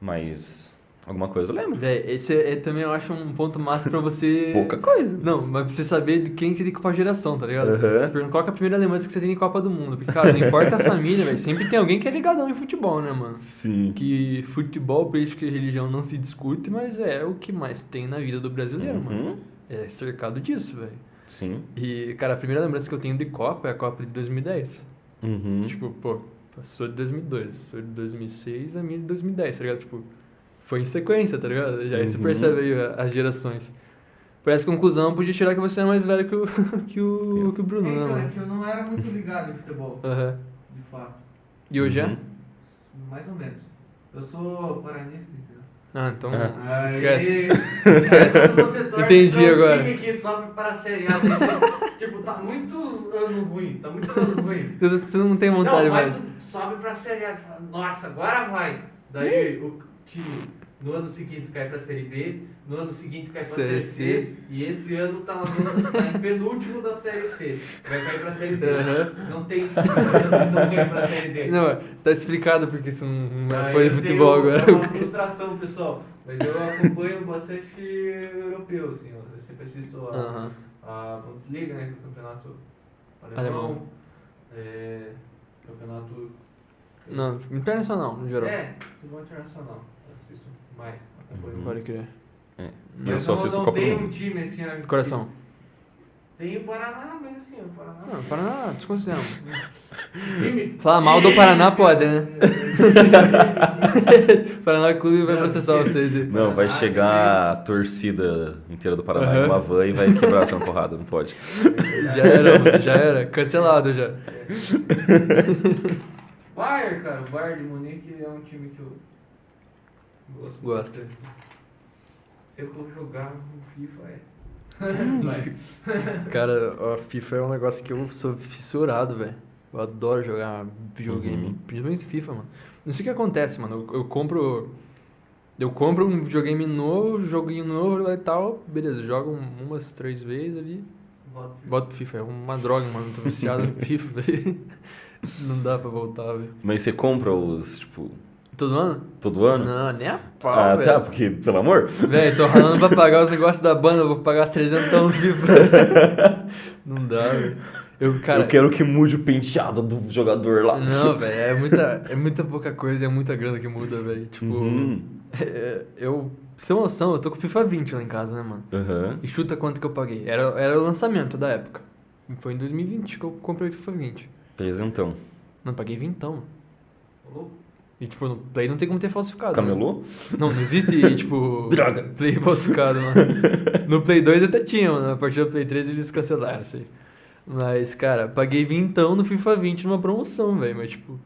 Mas. Alguma coisa eu lembro. Véi, esse é, é também eu acho um ponto massa pra você. Pouca coisa. Não, mas pra você saber de quem que tem qual geração, tá ligado? Aham. Você pergunta qual que é a primeira lembrança que você tem em Copa do Mundo. Porque, cara, não importa a família, velho. Sempre tem alguém que é ligadão em futebol, né, mano? Sim. Que futebol, política e religião não se discute, mas é o que mais tem na vida do brasileiro, mano. Uhum. É cercado disso, velho. Sim. E, cara, a primeira lembrança que eu tenho de Copa é a Copa de 2010. Uhum. Tipo, pô, passou de 2002, sou de 2006, a minha de 2010, tá ligado? Tipo, foi em sequência, tá ligado? Já aí você Uhum. percebe aí as gerações. Parece conclusão, eu podia tirar que você é mais velho que o, que o, que o Bruno, né, Então, é mano? que eu não era muito ligado em futebol, Aham. de fato. E hoje é? Uhum. Mais ou menos. Eu sou paranista? Ah, então Ah. esquece. Aí, Esquece. você torce Entendi pra um agora. time que sobe para a Série A. você- tipo, tá muito ano ruim, tá muito ano ruim. Você- não tem vontade Não, mas mais. sobe pra Série A. Nossa, agora vai. Daí o time no ano seguinte cai pra Série B, no ano seguinte cai pra Série Série C, e esse ano tá, zona- tá em penúltimo da Série C. Vai cair pra Série D. Aham. Não tem não cai pra Série D. Não, tá explicado porque isso não Aí foi futebol tenho- agora. É uma frustração, pessoal. Mas eu acompanho bastante europeu, assim. Eu sempre assisto a, Aham. a Bundesliga, né? Que é o campeonato alemão. Alemão. É, campeonato... Não, internacional, no geral. É, futebol internacional. Mais. Uhum. Pode crer. É. Mas Eu só não- assisto não Copa do tem um Mundo. time assim... ó, Coração. Tem o Paraná, mas assim, o Paraná... Não, Paraná, desconsideramos. Falar mal do Paraná pode, né? Paraná Clube vai processar vocês aí. Não, vai chegar a torcida inteira do Paraná em Aham. uma van e vai quebrar essa porrada, não pode. Já era, mano, já era. Cancelado já. Bayern, cara, o Bayern de Munique é um time que eu gosto. Gosta. bastante. Se eu for jogar no FIFA, é. Vai. Cara, a FIFA é um negócio que eu sou fissurado, velho. Eu adoro jogar videogame, Uhum. principalmente FIFA, mano. Não sei o que acontece, mano. Eu, eu compro. Eu compro um videogame novo, joguinho novo lá e tal. Beleza, jogo um- umas três vezes ali. Boto pro FIFA. É uma droga, mano. Tô viciado no FIFA, velho. Não dá pra voltar, velho. Mas você compra os, tipo, Todo ano? todo ano? Não, nem a pau, ah, velho. tá, porque, pelo amor. Velho, tô ralando pra pagar os negócios da banda, eu vou pagar 300 no FIFA. Não dá, velho. Eu, cara, eu quero que mude o penteado do jogador lá. Não, velho, é muita, é muita pouca coisa, é muita grana que muda, velho. Tipo, Uhum. é, eu, sem noção, eu tô com FIFA 20 lá em casa, né, mano? Aham. E chuta quanto que eu paguei. Era, era o lançamento da época. Foi em 2020 que eu comprei o FIFA 20. Presentão. Não, paguei 20, mano. E, tipo, no Play não tem como ter falsificado. né? Camelô? Não, não existe, tipo. Droga. Play falsificado, mano. No Play 2 até tinha, mano. A partir do Play 3 eles cancelaram isso aí. Mas, cara, paguei vintão no FIFA 20 numa promoção, velho. Mas, tipo.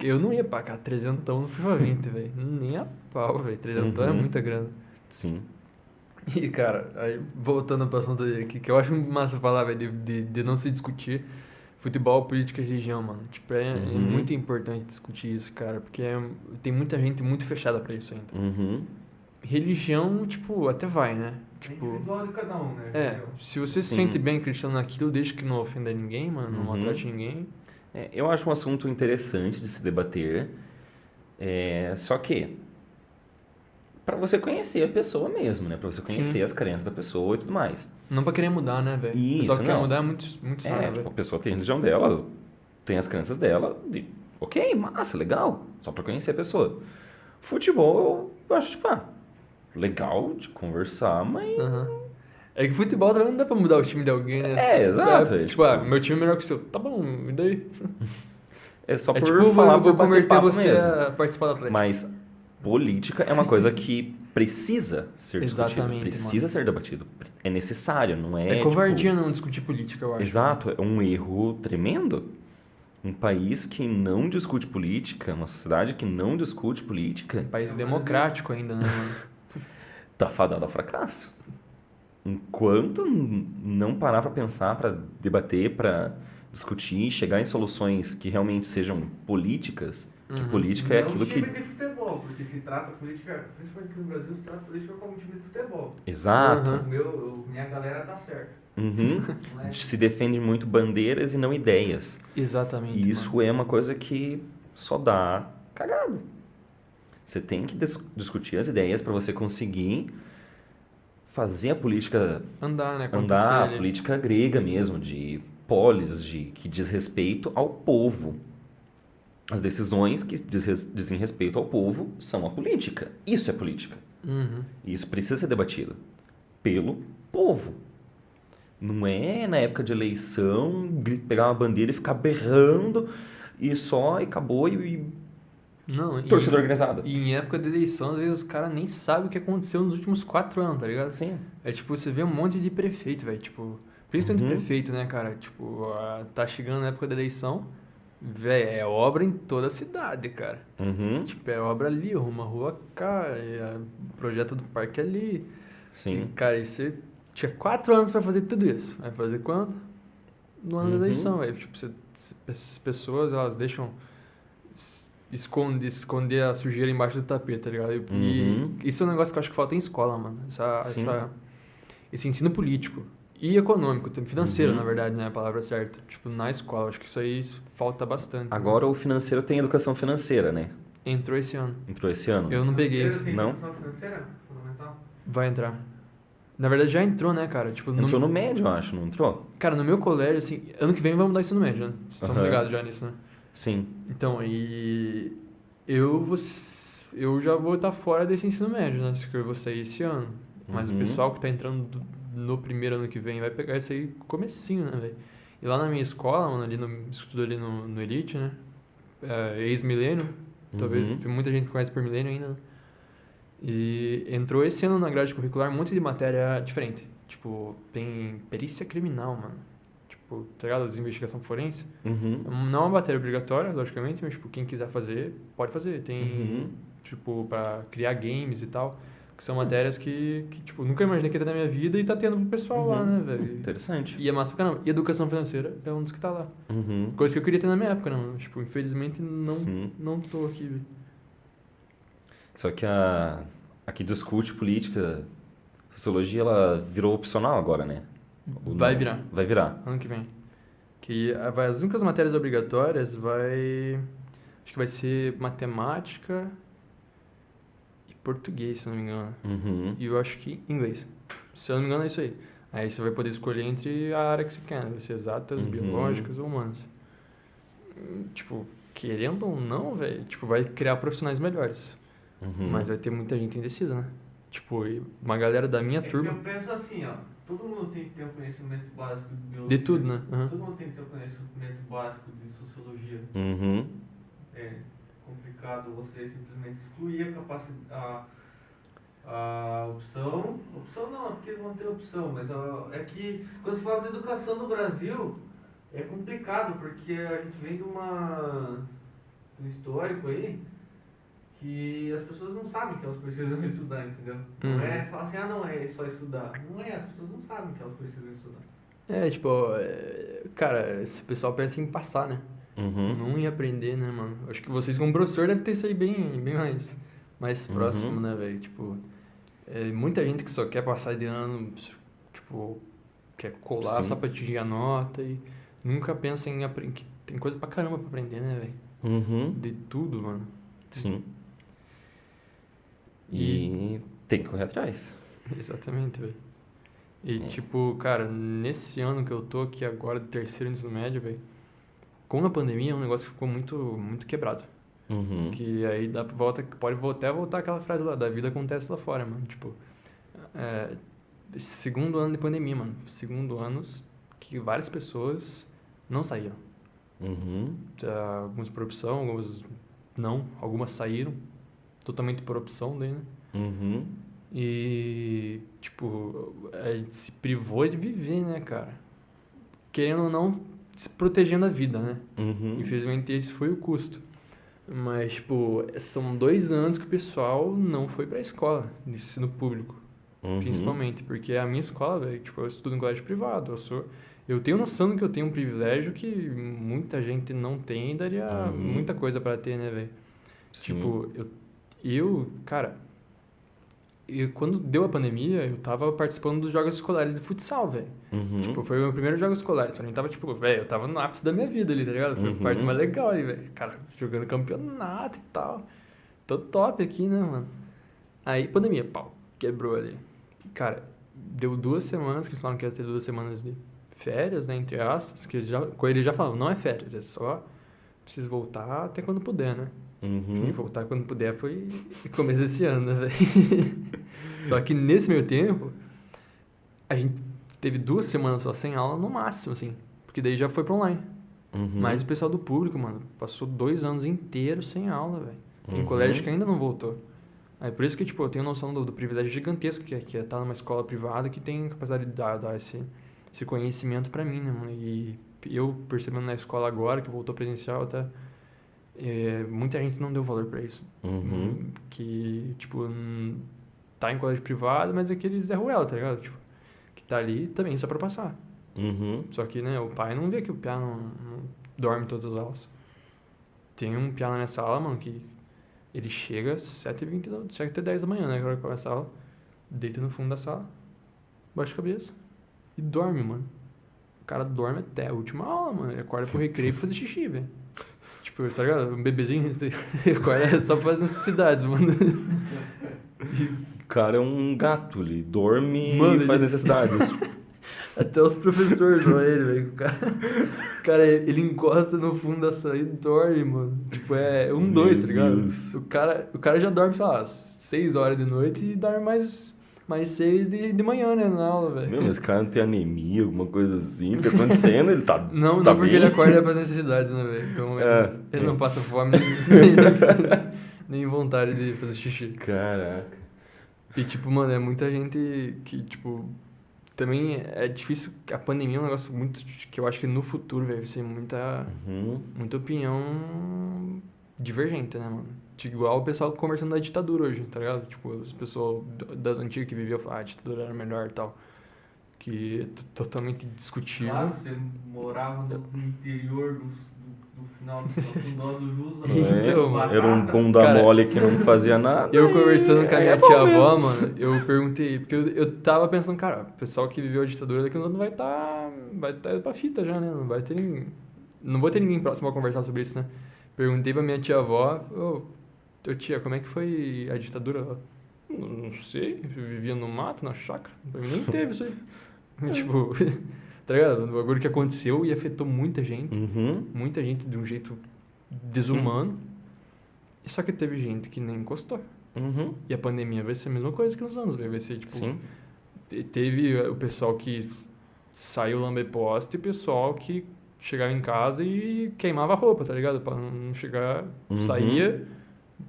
Eu não ia pagar 300 no FIFA 20, velho. Nem a pau, velho. 300 é Uhum. muita grana. Sim. E, cara, aí voltando pro assunto aí, que, que eu acho massa falar, velho, de, de, de não se discutir futebol, política e religião, mano. Tipo, é, é Uhum. muito importante discutir isso, cara, porque é- tem muita gente muito fechada pra isso ainda. Uhum. Religião, tipo, até vai, né? é Tipo, individual de cada um, né? é, se você se Sim. sente bem acreditando naquilo, desde que não ofenda ninguém, mano, não Uhum. maltrate ninguém. É, eu acho um assunto interessante de se debater. É, só que para você conhecer a pessoa mesmo, né? Para você conhecer Sim. as crenças da pessoa e tudo mais. Não pra querer mudar, né, velho? Isso, pessoal que quer mudar é muito, muito É, sábio, tipo, a pessoa tem a religião dela, tem as crenças dela, ok, massa, legal, só para conhecer a pessoa. Futebol, eu acho, tipo, ah, legal de conversar, mas. É que futebol também não dá pra mudar o time de alguém, né? É, exato, Sabe? é, Tipo, tipo- ah, meu time é melhor que o seu. Tá bom, e daí? é só é por tipo, falar eu vou bater converter você mesmo. a participar do Atlético. Mas política é uma coisa que precisa ser discutida, Exatamente, precisa ser debatido, é necessário, não é? É, tipo, covardia não discutir política, eu acho. Exato, é um erro tremendo. Um país que não discute política, uma sociedade que não discute política, País democrático ainda, né, mano? tá fadado ao fracasso. Enquanto não parar para pensar, para debater, para discutir, chegar em soluções que realmente sejam políticas, que Uhum. política é Não aquilo time que de futebol, porque se trata política, principalmente aqui no Brasil, se trata política como um time de futebol. exato, Uhum. Meu, minha galera tá certa. uhum, Não é? se defende muito bandeiras e não ideias. Exatamente. E isso é uma coisa que só dá cagada. Você tem que dis- discutir as ideias para você conseguir fazer a política Andar, né? acontecer andar, a ali. política grega mesmo, de polis, de que diz respeito ao povo. As decisões que diz dizem respeito ao povo são a política. Isso é política. Uhum. E isso precisa ser debatido pelo povo. Não é na época de eleição pegar uma bandeira e ficar berrando e só e acabou e, Não, torcida organizada. e em época de eleição, às vezes os caras nem sabem o que aconteceu nos últimos quatro anos, tá ligado? Sim. É tipo, você vê um monte de prefeito, velho. Tipo, principalmente Uhum. prefeito, né, cara? Tipo, tá chegando na época da eleição, velho, é obra em toda a cidade, cara. Uhum. Tipo, é obra ali, uma rua cá, é projeto do parque ali. Sim. E, cara, e você tinha quatro anos pra fazer tudo isso. Vai fazer quando? No ano Uhum. da eleição, velho. Tipo, você- essas pessoas, elas deixam es- esconde, esconder a sujeira embaixo do tapete, tá ligado? E, Uhum. e isso é um negócio que eu acho que falta em escola, mano. Essa, essa- esse ensino político. E econômico, também, financeiro, Uhum. na verdade, né? A palavra certa. Tipo, na escola. Acho que isso aí falta bastante. Agora o financeiro tem educação financeira, né? Entrou esse ano. Entrou esse ano. Eu não peguei isso. Não? educação financeira? Fundamental? Vai entrar. Na verdade, já entrou, né, cara? Tipo, Entrou no médio, eu acho, não entrou? Cara, no meu colégio, assim, ano que vem vai mudar isso no médio, né? Vocês estão Aham. ligados já nisso, né? Sim. Então, e eu vou, eu já vou estar fora desse ensino médio, né? Que eu vou sair esse ano. Mas Uhum. o pessoal que tá entrando do- no primeiro ano que vem vai pegar isso aí comecinho, né, velho? E lá na minha escola, mano, ali no estudo ali no, no Elite, né? É, Ex-milênio, talvez Uhum. tem muita gente que conhece por milênio ainda, né? E entrou esse ano na grade curricular um monte de matéria diferente. Tipo, tem perícia criminal, mano. Tipo, tá ligado? As investigação forense. Uhum. Não é uma matéria obrigatória, logicamente, mas tipo, quem quiser fazer, pode fazer. Tem, Uhum. tipo, pra criar games e tal, que são matérias que, que tipo, nunca imaginei que ia ter na minha vida e tá tendo pro pessoal lá, Uhum. né, velho? Interessante. E é massa pra caramba. E educação financeira é um dos que tá lá. Uhum. Coisa que eu queria ter na minha época, não. Tipo, infelizmente não, Sim. não tô aqui, velho. Só que a, a que discute política, sociologia, ela virou opcional agora, né? Ou Vai virar. Vai virar. Ano que vem. Que vai, as únicas matérias obrigatórias vai. Acho que vai ser matemática português, se não me engano. Uhum. E eu acho que inglês. Se eu não me engano, é isso aí. Aí você vai poder escolher entre a área que você quer, né? Vai ser exatas, Uhum. biológicas ou humanas. Hum, Tipo, querendo ou não, velho, tipo, vai criar profissionais melhores. Uhum. Mas vai ter muita gente indecisa, né? Tipo, uma galera da minha É que turma. eu penso assim, ó. Todo mundo tem que ter um conhecimento básico de biologia. De tudo, né? Aham. Todo mundo tem que ter um conhecimento básico de sociologia. Uhum. É complicado você simplesmente excluir a. A, a opção. Opção não, é porque não tem opção, mas a- é que quando se fala de educação no Brasil, é complicado, porque a gente vem de uma. um histórico aí que as pessoas não sabem que elas precisam estudar, entendeu? Não Uhum. é falar assim, ah não, é só estudar. Não é, as pessoas não sabem que elas precisam estudar. É, tipo, é, cara, esse pessoal pensa em passar, né? Uhum. Não ia aprender, né, mano? Acho que vocês como professor devem ter isso aí bem, bem mais, mais Uhum. próximo, né, velho? Tipo, é, muita gente que só quer passar de ano, tipo, quer colar Sim. só pra atingir a nota e nunca pensa em aprender. Tem coisa pra caramba pra aprender, né, velho? Uhum. De tudo, mano. Sim. E tem que correr atrás. Exatamente, velho. E, É. tipo, cara, nesse ano que eu tô aqui agora, do terceiro ensino médio, velho, com a pandemia é um negócio que ficou muito, muito quebrado. Uhum. Que aí dá volta, pode até voltar aquela frase lá, da vida acontece lá fora, mano. Tipo, é, segundo ano de pandemia, mano. Segundo ano que várias pessoas não saíram. Uhum. Alguns por opção, algumas não. Algumas saíram totalmente por opção daí, né? Uhum. E, tipo, a gente se privou de viver, né, cara? Querendo ou não, protegendo a vida, né? Uhum. Infelizmente esse foi o custo. Mas, tipo, são dois anos que o pessoal não foi pra escola, de ensino público, Uhum. principalmente. Porque a minha escola, velho, tipo, eu estudo em colégio privado. Eu sou. Eu tenho noção que eu tenho um privilégio que muita gente não tem e daria Uhum. muita coisa pra ter, né, velho? Tipo, eu, eu cara, eu, quando deu a pandemia, eu tava participando dos jogos escolares de futsal, velho. Uhum. Tipo, foi o meu primeiro jogo escolar. Pra mim tava, tipo, velho, eu tava no ápice da minha vida ali, tá ligado? Foi Uhum. parte mais legal ali, velho. Cara, jogando campeonato e tal. tô top aqui, né, mano? Aí, pandemia, pau, quebrou ali. Cara, deu duas semanas, que eles falaram que ia ter duas semanas de férias, né, entre aspas, que eles já, com ele já falaram, não é férias, é só preciso voltar até quando puder, né? E Uhum. voltar quando puder foi começo desse ano, né, velho? Só que nesse meio tempo, a gente teve duas semanas só sem aula no máximo, assim. Porque daí já foi pra online. Uhum. Mas o pessoal do público, mano, passou dois anos inteiros sem aula, velho. Tem Uhum. colégio que ainda não voltou. Aí por isso que, tipo, eu tenho noção do, do privilégio gigantesco que é, que é estar numa escola privada que tem capacidade de dar, dar esse, esse conhecimento pra mim, né, mano? E eu percebendo na escola agora, que voltou presencial até, é, muita gente não deu valor pra isso. Uhum. Que, tipo, tá em colégio privado, mas é aquele Zé Ruela, tá ligado? Tipo, que tá ali também só pra passar. Uhum. Só que, né, o pai não vê que o piá não, não dorme todas as aulas. Tem um piá na minha sala, mano, que ele chega às 7h20, da- chega até 10 da manhã, né, agora que começa a aula, deita no fundo da sala, baixa a cabeça e dorme, mano. O cara dorme até a última aula, mano. Ele acorda pro recreio pra fazer xixi, velho. Tipo, tá ligado? Um bebezinho, ele acorda só pra fazer necessidades, mano. O cara é um gato, ele dorme Mano, e faz ele- necessidades. Até os professores zoam ele, velho. O cara, o cara, ele encosta no fundo da sala e dorme, mano. Tipo, é um, Meu dois, tá ligado? Deus. O cara, o cara já dorme, sei lá, seis horas de noite e dorme mais, mais seis de, de manhã, né, na aula, velho. Meu, mas esse cara não tem anemia, alguma coisa assim, o que tá acontecendo? Ele tá. Não, tá não porque bem? ele acorda para as necessidades, né, velho? Então ele, É, ele é. não passa fome nem, nem, nem vontade de fazer xixi. Caraca. E, tipo, mano, é muita gente que, tipo, também é difícil. A pandemia é um negócio muito. que eu acho que no futuro, velho, vai ser muita, Uhum. muita opinião divergente, né, mano? Tipo, igual o pessoal conversando da ditadura hoje, tá ligado? Tipo, os pessoal d- das antigas que viviam falam, ah, a ditadura era melhor e tal. Que é totalmente discutível. Claro, você morava no no interior do, do final do fundó do Jus. É, Então, era um bunda Cara, mole que não fazia nada. Eu conversando com a Aí minha é tia-avó, mesmo. mano, eu perguntei, porque eu, eu tava pensando, cara, o pessoal que viveu a ditadura daqui a uns anos vai tá, vai tá indo pra fita já, né? Não vai ter ninguém, não vou ter ninguém próximo a conversar sobre isso, né? Perguntei pra minha tia-avó, ô, ô, tia, como é que foi a ditadura? "Não- não sei, eu vivia no mato, na chácara, pra mim nem teve isso aí. tipo, tá ligado? O bagulho que aconteceu e afetou muita gente Uhum. muita gente de um jeito desumano. Só que teve gente que nem encostou. Uhum. E a pandemia vai ser a mesma coisa que nos anos. Vai ser tipo. Sim. te- Teve eh, o pessoal que saiu lamber poste e o pessoal que chegava em casa e queimava a roupa, tá ligado? Pra não chegar. Uhum. Saía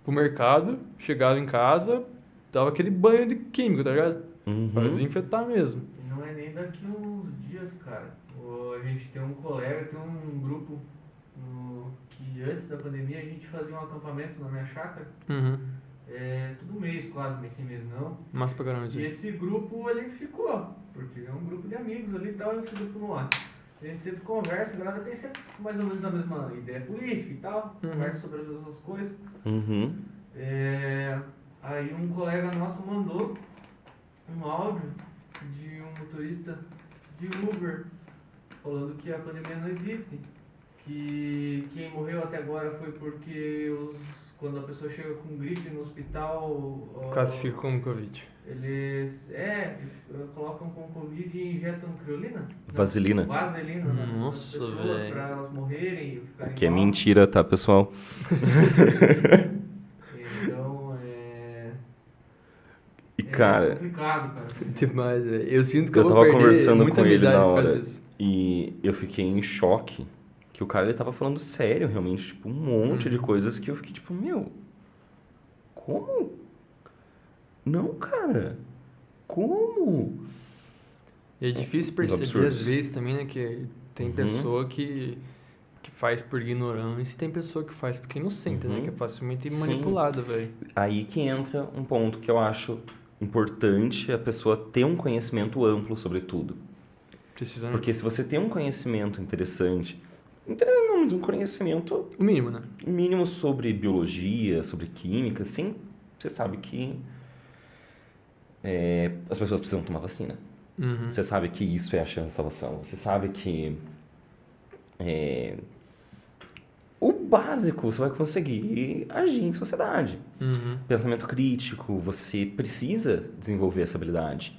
pro mercado, chegava em casa, dava aquele banho de químico, tá ligado? Pra Uhum. desinfetar mesmo. Não é nem daqui uns dias, cara. O- A gente tem um colega, tem um grupo no- que antes da pandemia a gente fazia um acampamento na minha chácara. Uhum. É, todo mês, quase, mês sim, mês não. Massa pra caramba E esse grupo ele ficou, porque é um grupo de amigos ali e tal, esse grupo no ar. A gente sempre conversa, a galera tem sempre mais ou menos a mesma ideia política e tal, Uhum. conversa sobre as mesmas coisas. Uhum. É, aí um colega nosso mandou um áudio de um motorista de Uber falando que a pandemia não existe. Que quem morreu até agora foi porque os, quando a pessoa chega com gripe no hospital. Classifica como Covid. Eles é, colocam com Covid e injetam criolina? Não, Vaselina. Vaselina nas- nas Nossa, pessoas velho. pra elas morrerem e ficarem Que é mal. mentira, tá, pessoal? cara, complicado, cara. Demais, velho. Eu sinto que eu, Eu tava conversando muita com ele na hora. E eu fiquei em choque que o cara ele tava falando sério, realmente, tipo, um monte de Uhum. coisas que eu fiquei tipo, meu, como? Não, cara. Como? E é difícil perceber às vezes também, né, que tem Uhum. pessoa que, que faz por ignorância e tem pessoa que faz porque é inocente, né, Uhum. que é facilmente Sim. manipulada, velho. Aí que entra um ponto que eu acho importante a pessoa ter um conhecimento amplo sobre tudo. Precisa, né? Porque se você tem um conhecimento interessante, inter- não, mas um conhecimento O mínimo, né? mínimo sobre biologia, sobre química, sim, você sabe que é, as pessoas precisam tomar vacina. Uhum. Você sabe que isso é a chance de salvação. Você sabe que é, o básico você vai conseguir agir em sociedade. Uhum. Pensamento crítico, você precisa desenvolver essa habilidade.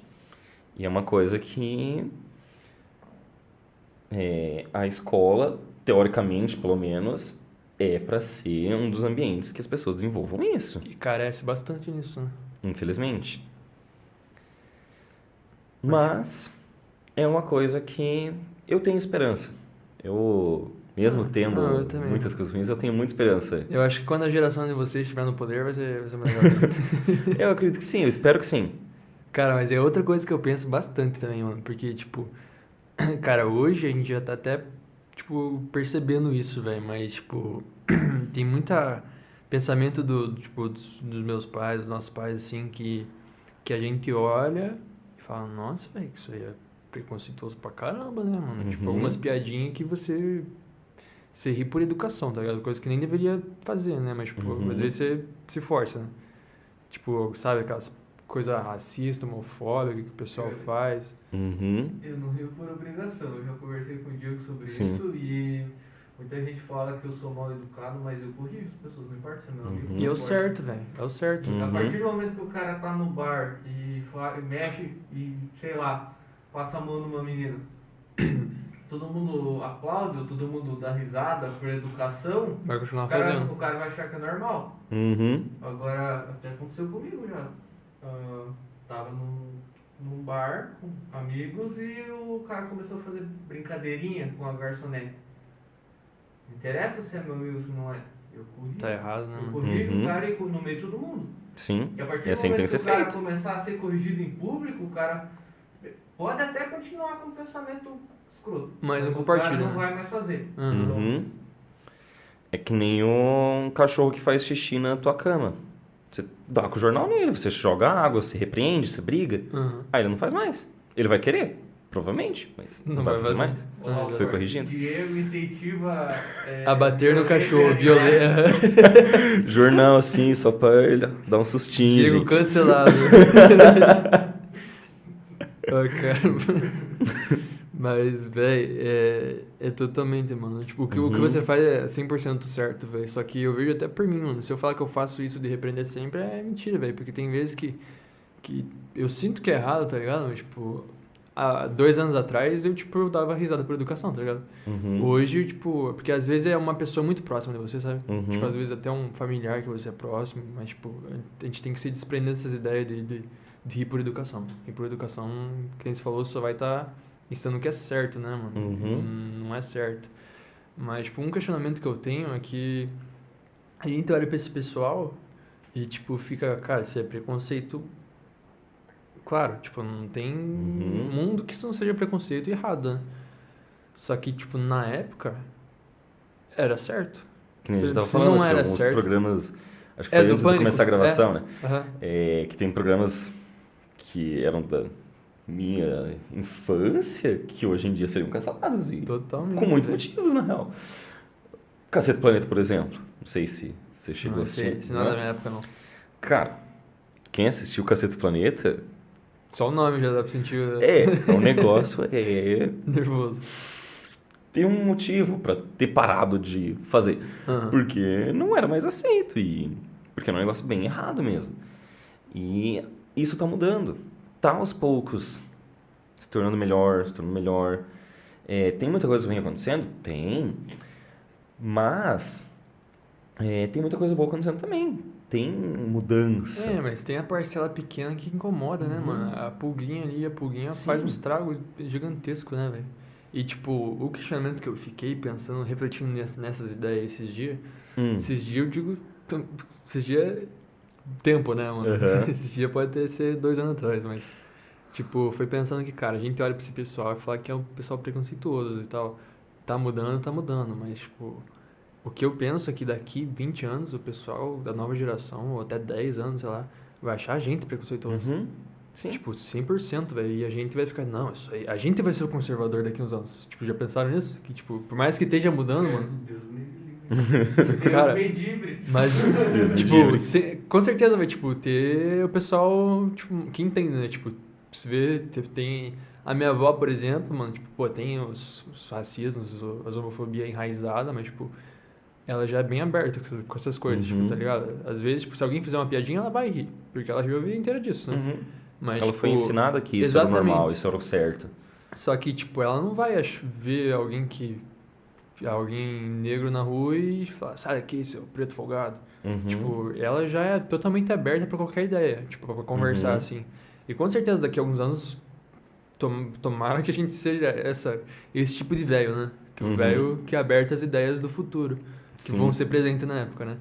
E é uma coisa que é, a escola, teoricamente, pelo menos, é para ser um dos ambientes que as pessoas desenvolvam isso, E carece bastante nisso, né? infelizmente. Mas é uma coisa que eu tenho esperança. Eu, mesmo Ah, tendo não, muitas coisas ruins, eu tenho muita esperança. Eu acho que quando a geração de vocês estiver no poder, vai ser, vai ser melhor. Eu acredito que sim, eu espero que sim. Cara, mas é outra coisa que eu penso bastante também, mano. Porque, tipo, cara, hoje a gente já tá até, tipo, percebendo isso, velho. Mas, tipo, tem muita pensamento do, tipo, dos, dos meus pais, dos nossos pais, assim, que, que a gente olha e fala, nossa, velho, que isso aí é preconceituoso pra caramba, né, mano? Tipo, Uhum. algumas piadinhas que você. Você ri por educação, tá ligado? Coisa que nem deveria fazer, né? Mas, tipo, Uhum. às vezes você se força, né? Tipo, sabe aquelas coisa racista, homofóbica que o pessoal Eu- faz. Uhum. Eu não rio por obrigação. Eu já conversei com o Diego sobre Sim. isso e muita gente fala que eu sou mal educado, mas eu corrijo as pessoas, não importa se é meu amigo. Uhum. E é o certo, velho. É o certo. Uhum. A partir do momento que o cara tá no bar e, fala, e mexe e, sei lá, passa a mão numa menina, todo mundo aplaude, ou todo mundo dá risada por educação, Vai continuar o cara, fazendo. o cara vai achar que é normal. Uhum. Agora, até aconteceu comigo já. Ah, tava num, num bar com amigos e o cara começou a fazer brincadeirinha com a garçonete. Não interessa se é meu amigo ou se não é. Eu corri. Tá errado, né? Eu corrijo Uhum. o cara e no meio de todo mundo. Sim. E a partir E assim do tem momento que que, ser o cara feito. começar a ser corrigido em público, o cara pode até continuar com o pensamento escroto. Mas não o compartilha, cara não né? vai mais fazer. Uhum. Uhum. É que nem um cachorro que faz xixi na tua cama. Você dá com o jornal nele, você joga água, você repreende, você briga. Uhum. Aí ele não faz mais. Ele vai querer, provavelmente, mas não, Não vai vai fazer fazer. mais. Ah, foi o corrigindo. Diego incentiva. é, A bater no cachorro, violência. violência. Jornal assim, só pra ele dar um sustinho, Diego gente. cancelado. Ó, cara. Mas, velho, é, é totalmente, mano. Tipo, o que, o que Uhum. você faz é 100% certo, velho. Só que eu vejo até por mim, mano. Se eu falar que eu faço isso de repreender sempre, é mentira, velho. Porque tem vezes que, que eu sinto que é errado, tá ligado? Mas, tipo, há dois anos atrás eu, tipo, eu dava risada por educação, tá ligado? Uhum. Hoje, tipo, porque às vezes é uma pessoa muito próxima de você, sabe? Uhum. Tipo, às vezes até um familiar que você é próximo, mas, tipo, a gente tem que se desprender dessas ideias de, de, de rir por educação. Rir por educação, que nem você falou, só vai estar ensinando o que é certo, né, mano? Uhum. Não- é certo. Mas, tipo, um questionamento que eu tenho é que a gente olha pra esse pessoal e, tipo, fica, cara, isso é preconceito. Claro, tipo, não tem Uhum. mundo que isso não seja preconceito errado, né? Só que, tipo, na época, era certo. Que nem a gente tava falando não era alguns certo- programas. Acho que É, foi do antes de começar a gravação, né? Aham. É, que tem programas que eram da minha infância que hoje em dia seriam cancelados e Totalmente. com muitos velho. motivos, na real. Cacete Planeta, por exemplo. Não sei se você chegou Não, a assistir. se não é da né? minha época, não. Cara, quem assistiu Cacete Planeta Só o nome já dá pra sentir uh, é, o negócio é nervoso. tem um motivo pra ter parado de fazer. Aham. Porque não era mais aceito e porque era um negócio bem errado mesmo. E isso tá mudando. Tá aos poucos se tornando melhor, se tornando melhor. É, tem muita coisa vem acontecendo? Tem. Mas é, tem muita coisa boa acontecendo também. Tem mudança. É, mas tem a parcela pequena que incomoda, né, Uhum. mano? A pulguinha ali, a pulguinha Sim. faz um estrago gigantesco, né, velho? E, tipo, o questionamento que eu fiquei pensando, refletindo ness- nessas ideias esses dias, Hum. esses dias eu digo, esses dias tempo, né, mano? Uhum. Esses dias pode ter ser dois anos atrás, mas, tipo, foi pensando que, cara, a gente olha pra esse pessoal e fala que é um pessoal preconceituoso e tal. Tá mudando, tá mudando, mas, tipo, o que eu penso é que daqui 20 anos o pessoal da nova geração, ou até 10 anos, sei lá, vai achar a gente preconceituoso. Uhum. Sim. Tipo, 100%, velho. E a gente vai ficar, não, isso aí. A gente vai ser o conservador daqui uns anos. Tipo, já pensaram nisso? Que, tipo, por mais que esteja mudando, É, mano. Deus me Cara. Mas, tipo, se- com certeza vai, tipo, ter o pessoal, tipo, que entende, né? Tipo, você vê, te- tem... A minha avó, por exemplo, mano, tipo, pô, tem os, os racismos, as homofobia enraizada, mas, tipo, ela já é bem aberta com essas, coisas, Uhum. tipo, tá ligado? Às vezes, tipo, se alguém fizer uma piadinha, ela vai rir, porque ela viu a vida inteira disso, né? Uhum. Mas, Ela tipo, foi ensinada que isso era exatamente. normal, isso era o certo. Só que, tipo, ela não vai ver alguém que... Alguém negro na rua e falar, sai daqui, seu preto folgado. Uhum. Tipo, ela já é totalmente aberta pra qualquer ideia, tipo, pra conversar, Uhum. assim. E com certeza daqui a alguns anos, tom, tomara que a gente seja essa, esse tipo de velho, né? Que Uhum. o velho que é aberto às ideias do futuro, que Sim. vão ser presentes na época, né?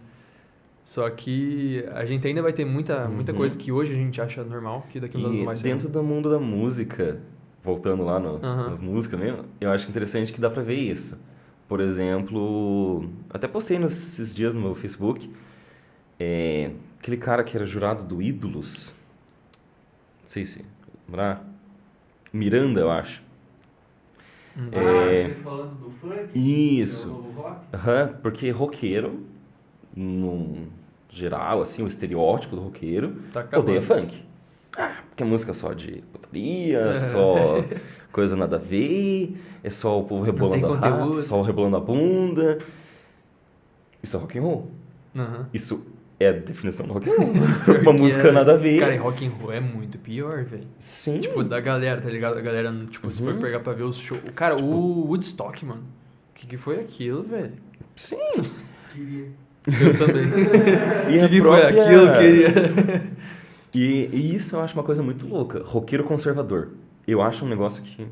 Só que a gente ainda vai ter muita, muita Uhum. coisa que hoje a gente acha normal, que daqui a uns anos E não vai ser. dentro do mundo da música, voltando lá no- nas músicas mesmo, eu acho interessante que dá pra ver isso. Por exemplo, até postei nesses dias no meu Facebook, é, aquele cara que era jurado do Ídolos, não sei se lembrar, Miranda, eu acho. Ah, É. ele falando do funk? Isso. Do rock? Aham, porque roqueiro, num geral, assim, o estereótipo do roqueiro, Tá odeia funk. Ah, porque é música só de putaria, É. só coisa nada a ver, é só o povo rebolando a raba, só rebolando a bunda. Isso é rock and roll. Aham. Isso é a definição do rock and roll. Uma música é- nada a ver. Cara, e rock and roll é muito pior, velho. Sim. Tipo, da galera, tá ligado? A galera, tipo, se for Uhum. pegar pra ver os shows. Cara, o Woodstock, mano. O que, que foi aquilo, velho? Sim. Eu também. E O a que, que própria- foi aquilo, queria. E, e isso eu acho uma coisa muito louca. Roqueiro conservador. Eu acho um negócio que...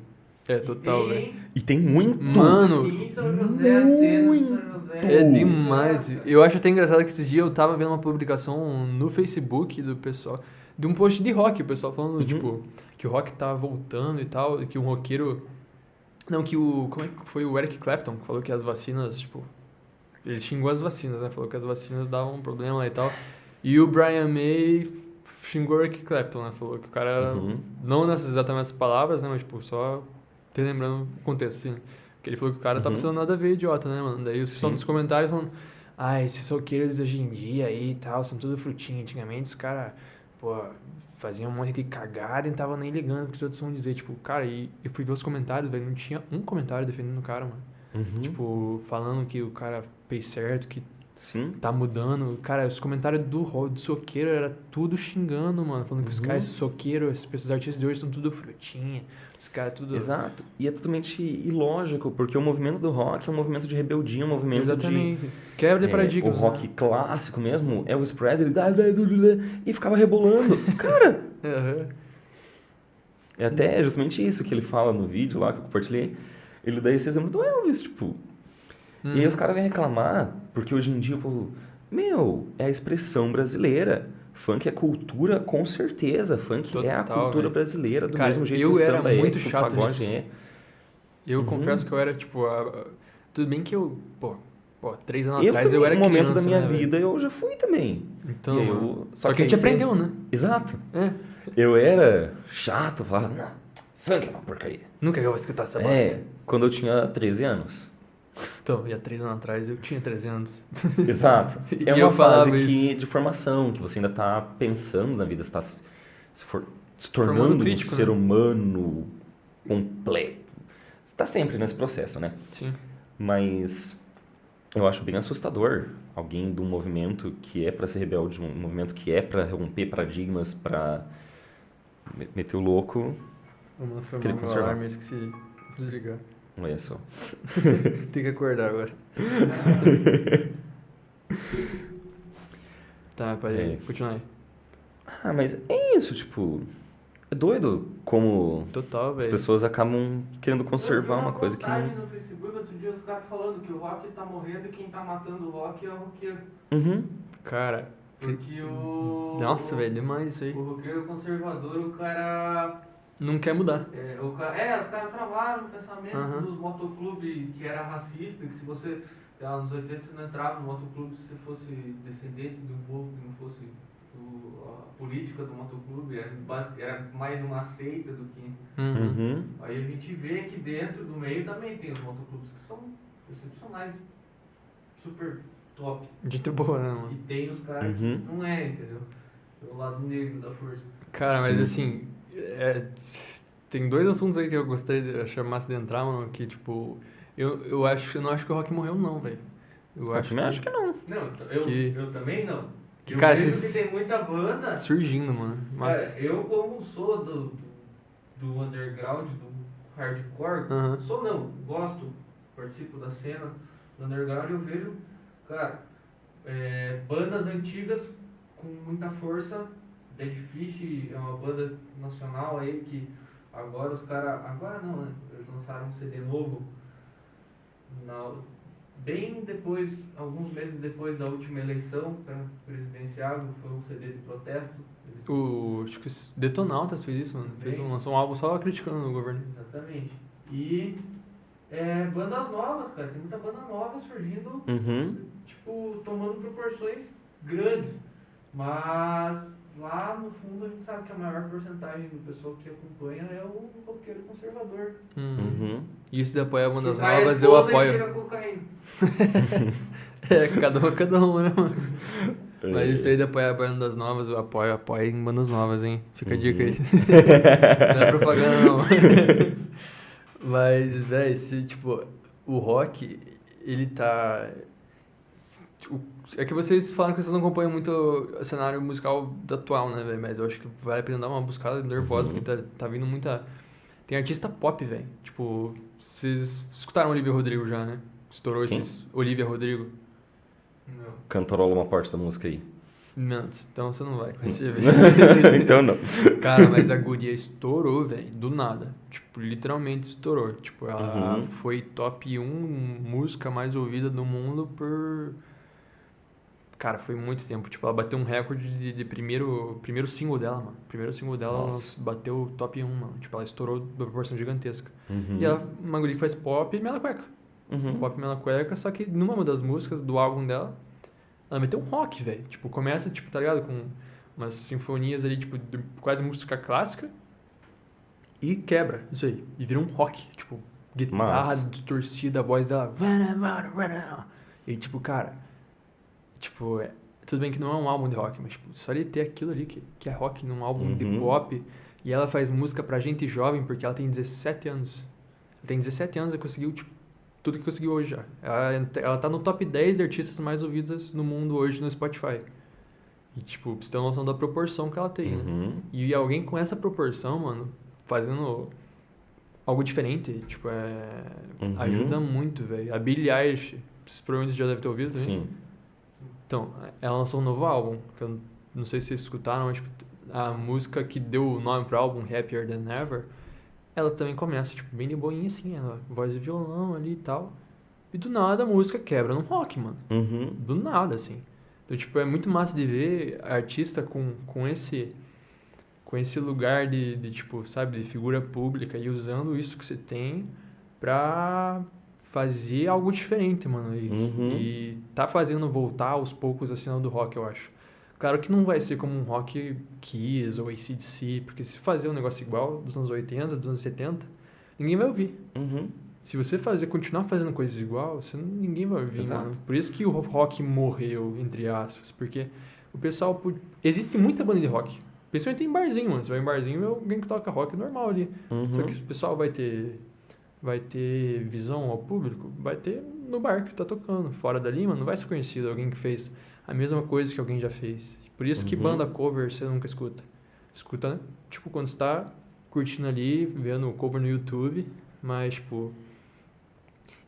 É, total, E tem- velho. E tem muito. Mano, E em São José, a cena de São José. é demais. Eu acho até engraçado que esses dias eu tava vendo uma publicação no Facebook do pessoal, de um post de rock, o pessoal falando, Uhum. tipo, que o rock tava voltando e tal, e que um roqueiro. Não, que o. Como é que foi o Eric Clapton que falou que as vacinas, tipo. Ele xingou as vacinas, né? Falou que as vacinas davam um problema lá e tal. E o Brian May xingou Eric Clapton, né? Falou que o cara era. Uhum. Não nessas exatamente essas palavras, né? Mas, tipo, só te lembrando o contexto, assim. Que ele falou que o cara tava Uhum. sendo nada a ver idiota, né, mano? Daí os Sim. nos comentários falando, ai, esses soqueiros hoje em dia aí e tal, são tudo frutinha. Antigamente os caras, pô, faziam um monte de cagada e não tava nem ligando o que os outros vão dizer. Tipo, cara, e eu fui ver os comentários, velho, não tinha um comentário defendendo o cara, mano. Uhum. Tipo, falando que o cara fez certo, que Sim. tá mudando. Cara, os comentários do, do soqueiro era tudo xingando, mano. Falando que os Uhum. caras, esses soqueiros, esses artistas de hoje são tudo frutinha. Os caras tudo. Exato. E é totalmente ilógico, porque o movimento do rock é um movimento de rebeldia, um movimento Exatamente. Quebra de... de é, paradigmas. o rock né? clássico mesmo, Elvis Presley, e ficava rebolando. Cara, Aham. é até justamente isso que ele fala no vídeo lá que eu compartilhei. Ele dá esse exemplo do Elvis, tipo. E aí os caras vêm reclamar, porque hoje em dia o povo, meu, é a expressão brasileira. Funk é cultura, com certeza. Funk é a Total, cultura velho. brasileira, do Cara, mesmo jeito eu que o era samba muito é, chato pagode nisso. é. Eu Uhum. confesso que eu era, tipo, a- tudo bem que eu, pô, pô três anos Eu atrás também, eu era no momento criança, da minha né, vida, eu já fui também. Então, eu- só só, que que a gente aprendeu, né? Exato. É. Eu era chato, falava, não, funk é uma porcaria. Nunca eu vou escutar essa bosta. É, quando eu tinha 13 anos. Então, e há três anos atrás eu tinha 13 anos. Exato. É uma fase que, de formação, que você ainda está pensando na vida, você está se, for- se Formando tornando crítico, um ser né? humano completo. Você está sempre nesse processo, né? Sim. Mas eu acho bem assustador alguém de um movimento que é para ser rebelde, um movimento que é para romper paradigmas, para meter o louco. Vamos foi conservar. alarme, esqueci de desligar. Olha só. Tem que acordar agora. tá, parei. É. Continua aí. Ah, mas é isso, tipo. É doido como Total, as pessoas acabam querendo conservar Eu uma coisa que não. no Facebook outro dia os caras falando que o rock tá morrendo e quem tá matando o rock é o roqueiro. Uhum. Cara, Porque o. nossa, velho, demais isso aí. O roqueiro conservador, o cara. Não quer mudar. É, o é, os caras travaram o pensamento Aham. dos motoclubes que era racista, que se você. Lá nos 80 você não entrava no motoclube se você fosse descendente de um povo que não fosse o- a política do motoclube, era, era mais uma seita do que. Uhum. Uhum. Aí a gente vê que dentro do meio também tem os motoclubes que são excepcionais, super top. Gente boa, né, E mano? tem os caras Uhum. que não é, entendeu? É o lado negro da força. Cara, mas Sim. assim, é, tem dois assuntos aí que eu gostaria de chamar de entrar, mano, que tipo, eu, eu acho, eu não acho que o rock morreu não, velho. Eu Eu acho também que, acho que não. Não, eu, Que- eu também não. que, eu cara, vejo que tem muita banda. surgindo, mano. Mas. Cara, eu como sou do, do underground, do hardcore, Aham. sou não, gosto, participo da cena do underground, eu vejo, cara, é, bandas antigas com muita força. Dead Fish é uma banda nacional aí que agora os caras. Agora não, né? Eles lançaram um CD novo. Na, bem depois, alguns meses depois da última eleição pra presidenciável, foi um CD de protesto. Eles O, acho que o Detonautas fez isso, mano. Fez um, lançou um álbum só criticando o governo. Exatamente. E é, bandas novas, cara. Tem muita banda nova surgindo, Uhum. tipo, tomando proporções grandes. Mas lá no fundo a gente sabe que a maior porcentagem do pessoal que acompanha é o roqueiro conservador. Hum. Uhum. E isso de apoiar bandas Que vai à novas, eu apoio. cocaína. É, cada uma, cada uma, né, mano? É. Mas isso aí de apoiar bandas novas, eu apoio, apoio em bandas novas, hein? Fica a Uhum. dica aí. não é propaganda, não. Mas, velho, se, tipo, o rock, ele tá... tipo, É que vocês falam que vocês não acompanham muito o cenário musical atual, né, velho? Mas eu acho que vale a pena dar uma buscada nervosa, Uhum. porque tá, tá vindo muita... Tem artista pop, velho. Tipo, vocês escutaram Olivia Rodrigo já, né? Estourou Quem? esses... Olivia Rodrigo. Não. Cantarola uma parte da música aí. Não, então você não vai conhecer, velho. então não. Cara, mas a guria estourou, velho, do nada. Tipo, literalmente estourou. Tipo, ela Uhum. foi top 1 música mais ouvida do mundo por. Cara, foi muito tempo. Tipo, ela bateu um recorde de, de primeiro, primeiro single dela, mano. Primeiro single dela Nossa. ela bateu top 1, mano. Tipo, ela estourou de uma proporção gigantesca. Uhum. E ela, uma guria que faz pop e mela cueca. Uhum. Pop mela cueca, só que numa das músicas do álbum dela, ela meteu um rock, velho. Tipo, começa, tipo, tá ligado? Com umas sinfonias ali, tipo, de quase música clássica. E quebra, isso aí. E vira um rock. Tipo, guitarra Massa. distorcida, a voz dela. E tipo, cara. Tipo, é, tudo bem que não é um álbum de rock, mas tipo, só ele ter aquilo ali que, que é rock num álbum de Uhum. pop. E ela faz música pra gente jovem porque ela tem 17 anos. Ela tem 17 anos e conseguiu, tipo, tudo que conseguiu hoje já. Ela, ela tá no top 10 de artistas mais ouvidas no mundo hoje no Spotify. E, tipo, pra você ter uma noção da proporção que ela tem, né? Uhum. E alguém com essa proporção, mano, fazendo algo diferente, tipo, é... Uhum. ajuda muito, velho. A Billie Eilish, provavelmente já devem ter ouvido também. Sim. Então, ela lançou um novo álbum, que eu não sei se vocês escutaram, mas, tipo, a música que deu o nome pro álbum, Happier Than Ever, ela também começa, tipo, bem de boinha, assim, ela, voz de violão ali e tal. E do nada a música quebra no rock, mano. Uhum. Do nada, assim. Então, tipo, é muito massa de ver artista com, com esse com esse lugar de, de, tipo, sabe, de figura pública e usando isso que você tem pra fazer algo diferente, mano. E, Uhum. e tá fazendo voltar aos poucos a cena do rock, eu acho. Claro que não vai ser como um rock Kiss ou ACDC, porque se fazer um negócio igual dos anos 80, dos anos 70, ninguém vai ouvir. Uhum. Se você fazer, continuar fazendo coisas igual, você ninguém vai ouvir, Exato. mano. Por isso que o rock morreu, entre aspas. Porque o pessoal. Existe muita banda de rock. Principalmente em barzinho, mano. Você vai em barzinho, alguém que toca rock normal ali. Uhum. Só que o pessoal vai ter. Vai ter visão ao público? Vai ter no bar que tá tocando. Fora dali, mano, não vai ser conhecido alguém que fez a mesma coisa que alguém já fez. Por isso que Uhum. banda cover você nunca escuta. Escuta, né? Tipo, quando você tá curtindo ali, vendo o cover no YouTube, mas, tipo.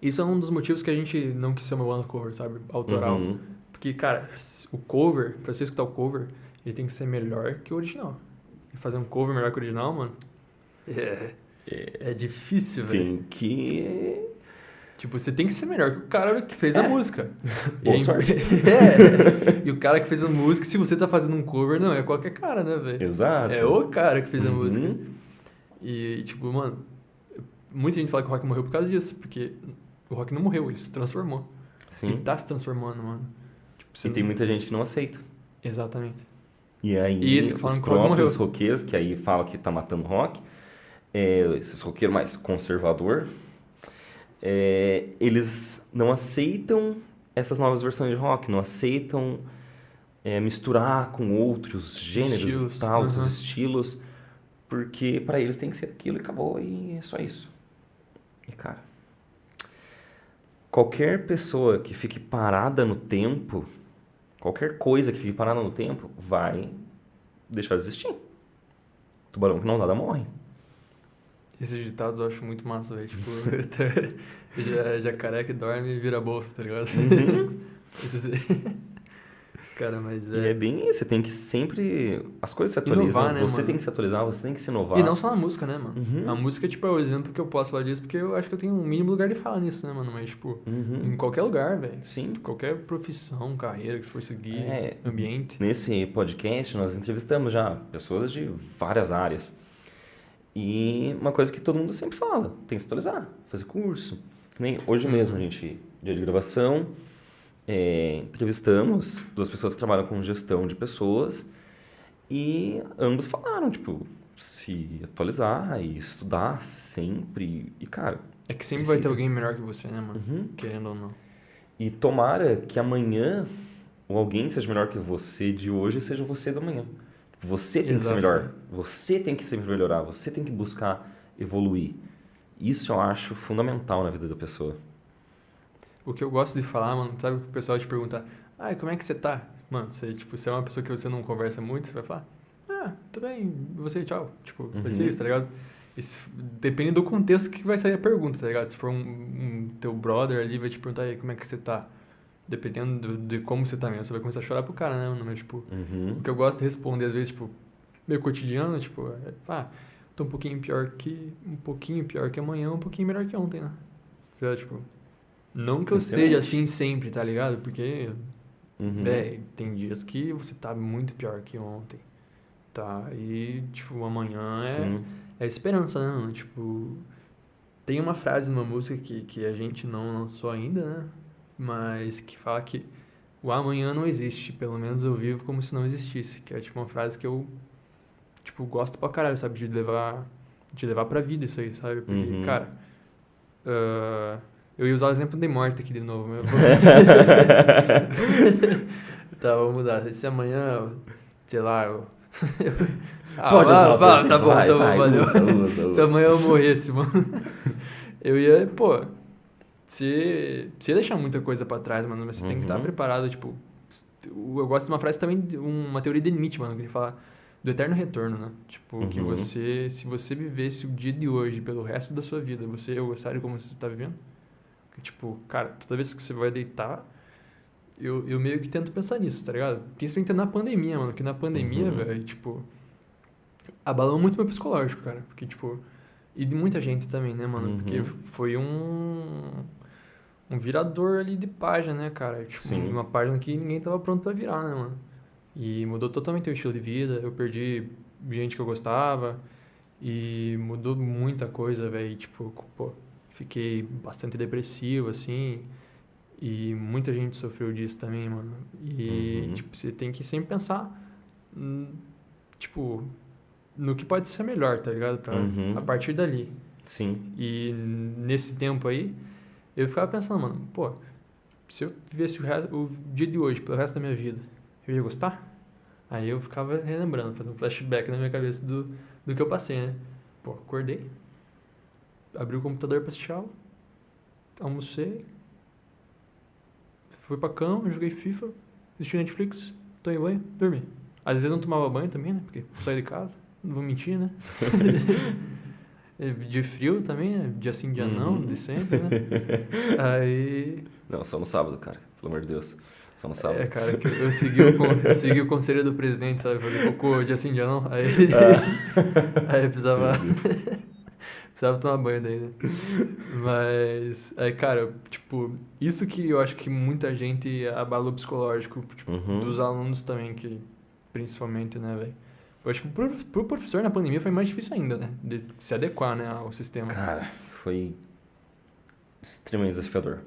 Isso é um dos motivos que a gente não quis ser uma banda cover, sabe? Autoral. Uhum. Porque, cara, o cover, pra você escutar o cover, ele tem que ser melhor que o original. E fazer um cover melhor que o original, mano. É. É difícil, velho. Tem que. Tipo, você tem que ser melhor que o cara que fez a É. música. Boa E- sorte. é. E o cara que fez a música, se você tá fazendo um cover, não, é qualquer cara, né, velho? Exato. É o cara que fez a Uhum. música. E, tipo, mano, muita gente fala que o rock morreu por causa disso, porque o rock não morreu, ele se transformou. Sim. Ele tá se transformando, mano. Tipo, E tem não- muita gente que não aceita. Exatamente. E aí, Isso, os o próprios roqueiros, que aí falam que tá matando rock, é, esses roqueiros mais conservador, é, eles não aceitam essas novas versões de rock, não aceitam é, misturar com outros gêneros Estilos, tal, outros uhum. estilos, porque pra eles tem que ser aquilo e acabou, e é só isso. E cara, qualquer pessoa que fique parada no tempo, qualquer coisa que fique parada no tempo, vai deixar de existir. Tubarão que não nada morre. Esses ditados eu acho muito massa, velho. Tipo, ja- jacaré que dorme vira bolsa, tá ligado? Uhum. Cara, mas E é é. bem isso, você tem que sempre. As coisas se atualizam, Inovar, né, você mano? tem que se atualizar, você tem que se inovar. E não só na música, né, mano? Uhum. A música, tipo, é o exemplo que eu posso falar disso, porque eu acho que eu tenho um mínimo lugar de fala nisso, né, mano? Mas, tipo, Uhum. em qualquer lugar, velho. Sim. Qualquer profissão, carreira que você for seguir, É. ambiente. Nesse podcast, nós entrevistamos já pessoas de várias áreas. E uma coisa que todo mundo sempre fala, tem que se atualizar, fazer curso. Nem hoje Uhum. mesmo, a gente, dia de gravação, é, entrevistamos duas pessoas que trabalham com gestão de pessoas e ambos falaram, tipo, se atualizar e estudar sempre. E, cara, É que sempre vai ter Precisa. alguém melhor que você, né, mano? uhum. Querendo ou não. E tomara que amanhã ou alguém seja melhor que você de hoje seja você da manhã. Você tem que ser Exato. melhor. Você tem que sempre melhorar. Você tem que buscar evoluir. Isso eu acho fundamental na vida da pessoa. O que eu gosto de falar, mano, sabe o pessoal te pergunta, ah, como é que você tá? Mano, você, tipo, você é uma pessoa que você não conversa muito, você vai falar, ah, tudo bem, você, tchau. Tipo, vai ser Uhum. isso, tá ligado? Depende do contexto que vai sair a pergunta, tá ligado? Se for um, um teu brother ali, vai te perguntar, aí, como é que você tá? Dependendo do- de como você tá mesmo, você vai começar a chorar pro cara, né? Mas, tipo, Uhum. o que eu gosto de responder, às vezes, tipo, meio cotidiano, tipo, é, ah, tô um pouquinho pior que. Um pouquinho pior que amanhã, um pouquinho melhor que ontem, né? Já, tipo. Não que eu Excelente. esteja assim sempre, tá ligado? Porque, Uhum. véi, tem dias que você tá muito pior que ontem. Tá? E, tipo, amanhã é, Sim. é esperança, né? Tipo. Tem uma frase numa música que, que a gente não lançou ainda, né? Mas que fala que o amanhã não existe, pelo menos eu vivo como se não existisse. Que é tipo uma frase que eu, tipo, gosto pra caralho, sabe? De levar, de levar pra vida isso aí, sabe? Porque, Uhum. cara, ah, eu ia usar o exemplo de morte aqui de novo. Mas eu tá, vou mudar. Se amanhã, sei lá, eu... Ah, Pode usar vá, teu tá bom, vai, tá bom, vai, valeu. usa, usa, Se usa. amanhã eu morresse, mano. Eu ia, pô, você, você ia deixar muita coisa pra trás, mano, mas você tem que estar Uhum. preparado, tipo. Eu gosto de uma frase também, uma teoria de Nietzsche, mano, que ele fala do eterno retorno, né? Tipo, que Uhum. você, se você vivesse o dia de hoje pelo resto da sua vida, você ia gostar de como você tá vivendo? Que, tipo, cara, toda vez que você vai deitar, eu, eu meio que tento pensar nisso, tá ligado? Principalmente na pandemia, mano, que na pandemia, Uhum. velho, tipo, abalou muito meu psicológico, cara, porque, tipo, e de muita gente também, né, mano? Uhum. Porque foi um um virador ali de página, né, cara? Tipo, Sim. uma página que ninguém tava pronto pra virar, né, mano? E mudou totalmente o estilo de vida, eu perdi gente que eu gostava e mudou muita coisa, velho, tipo, pô, fiquei bastante depressivo assim. E muita gente sofreu disso também, mano. E Uhum. tipo, você tem que sempre pensar hum, tipo no que pode ser melhor, tá ligado? Pra, Uhum. A partir dali. Sim. E nesse tempo aí, eu ficava pensando, mano, pô, se eu vivesse o, resto, o dia de hoje pelo resto da minha vida, eu ia gostar? Aí eu ficava relembrando, fazendo um flashback na minha cabeça do, do que eu passei, né? Pô, acordei, abri o computador pra assistir aula, almocei, fui pra cama, joguei FIFA, assisti Netflix, tomei banho, dormi. Às vezes eu não tomava banho também, né? Porque saí de casa, não vou mentir, né? De frio também, né? Dia sim, dia não, Uhum. de sempre, né? Aí. Não, só no sábado, cara. Pelo amor de Deus. Só no sábado. É, cara, que eu segui o, eu segui o conselho do presidente, sabe? Falei, cocô, dia sim, dia não. Aí. aí eu precisava. Precisava tomar banho daí, né? Mas. Aí, cara, tipo, isso que eu acho que muita gente abalou o psicológico, tipo, Uhum. dos alunos também, que. Principalmente, né, velho? Eu acho que pro, pro professor na pandemia foi mais difícil ainda, né? De se adequar, né, ao sistema. Cara, foi extremamente desafiador.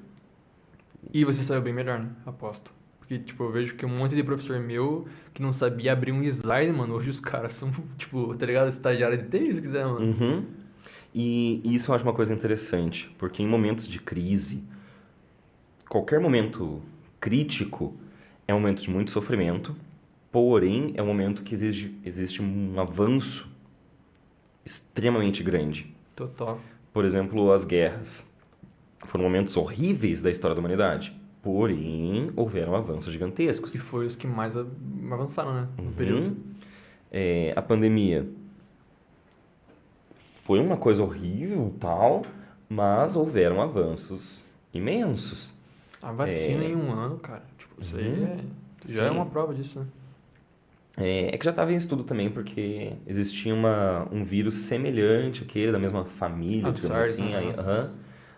E você saiu bem melhor, né? Aposto. Porque, tipo, eu vejo que um monte de professor meu que não sabia abrir um slide, mano, hoje os caras são, tipo, tá ligado? Estagiário de TI, se quiser, mano. Uhum. E isso eu acho uma coisa interessante, porque em momentos de crise, qualquer momento crítico é um momento de muito sofrimento, porém é um momento que exige, existe um avanço extremamente grande. Total. Por exemplo, as guerras. Foram momentos horríveis da história da humanidade. Porém, houveram avanços gigantescos. E foi os que mais avançaram, né? No Uhum. período. É, a pandemia foi uma coisa horrível tal, mas houveram avanços imensos. A vacina É. em um ano, cara. Tipo, isso aí Uhum. é, já é Sim. uma prova disso, né? É, é que já estava em estudo também, porque existia uma, um vírus semelhante àquele, da mesma família, Ah, digamos SARS, assim. né? Aí, aham.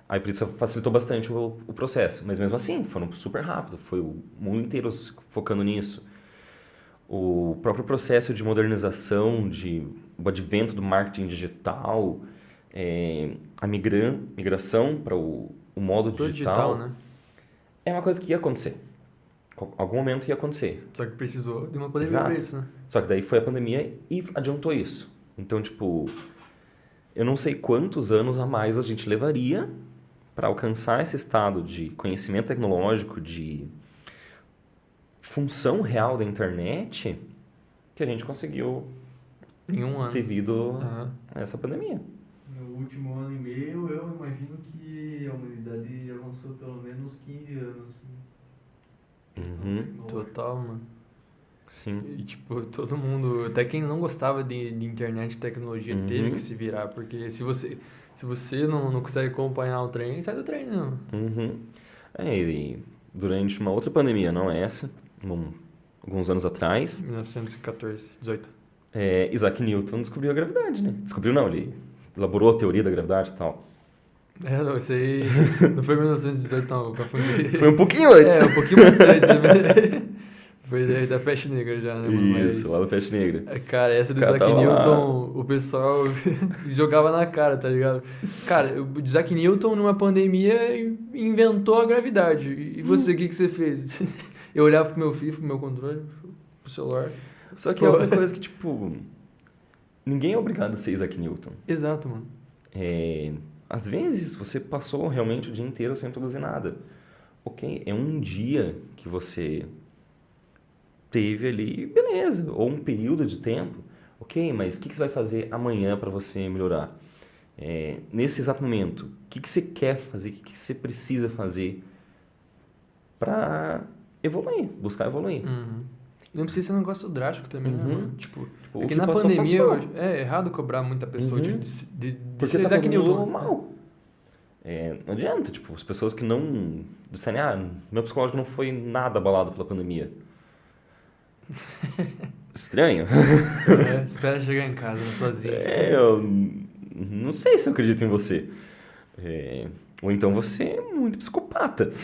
aí por isso facilitou bastante o, o processo. Mas mesmo assim, foram super rápido. Foi o mundo inteiro focando nisso. O próprio processo de modernização, de, o advento do marketing digital, é, a migran, migração para o, o modo digital, digital, né? é uma coisa que ia acontecer. Em algum momento ia acontecer. Só que precisou de uma pandemia pra isso, né? Só que daí foi a pandemia e adiantou isso. Então, tipo, eu não sei quantos anos a mais a gente levaria para alcançar esse estado de conhecimento tecnológico, de função real da internet que a gente conseguiu Em um ano. devido Aham. a essa pandemia. No último ano e meio, eu imagino que a humanidade avançou pelo menos 15 anos. Uhum, Total, mano. sim. E, tipo, todo mundo, até quem não gostava de, de internet e tecnologia, Uhum. teve que se virar. Porque se você, se você não, não consegue acompanhar o trem, sai do trem, não. Uhum. É, e durante uma outra pandemia, não essa, um- alguns anos atrás, 1914, 18. É, Isaac Newton descobriu a gravidade, né? Descobriu não, ele elaborou a teoria da gravidade e tal. É, não, isso aí não foi 1918, não, confundi. Foi um pouquinho antes. É, um pouquinho mais antes. né? Foi da, da peste negra já, né, mano? Mas- Isso, lá da peste negra. É, Cara, essa do Isaac tava lá. Newton, o pessoal jogava na cara, tá ligado? Cara, o Isaac Newton, numa pandemia, in- inventou a gravidade. E você, o que, que você fez? Eu olhava pro meu filho, pro meu controle, pro celular. Só que é Pô. outra coisa que, tipo, ninguém é obrigado a ser Isaac Newton. Exato, mano. É, às vezes você passou realmente o dia inteiro sem produzir nada. Ok, é um dia que você teve ali, beleza, ou um período de tempo. Ok, mas o que, que você vai fazer amanhã para você melhorar? É, nesse exato momento, o que, que você quer fazer, o que, que você precisa fazer para evoluir, buscar evoluir? Uhum. Não precisa ser um negócio drástico também, né, Uhum. mano? Tipo, Tipo, é o que que na passou, pandemia passou. é errado cobrar muita pessoa Uhum. de, de, de Porque ser tá todo Newton. mundo mal. É, não adianta, tipo, as pessoas que não disserem, ah, meu psicológico não foi nada abalado pela pandemia. Estranho. É, espera chegar em casa né, sozinho. É, eu não sei se eu acredito em você. É, ou então você é muito psicopata.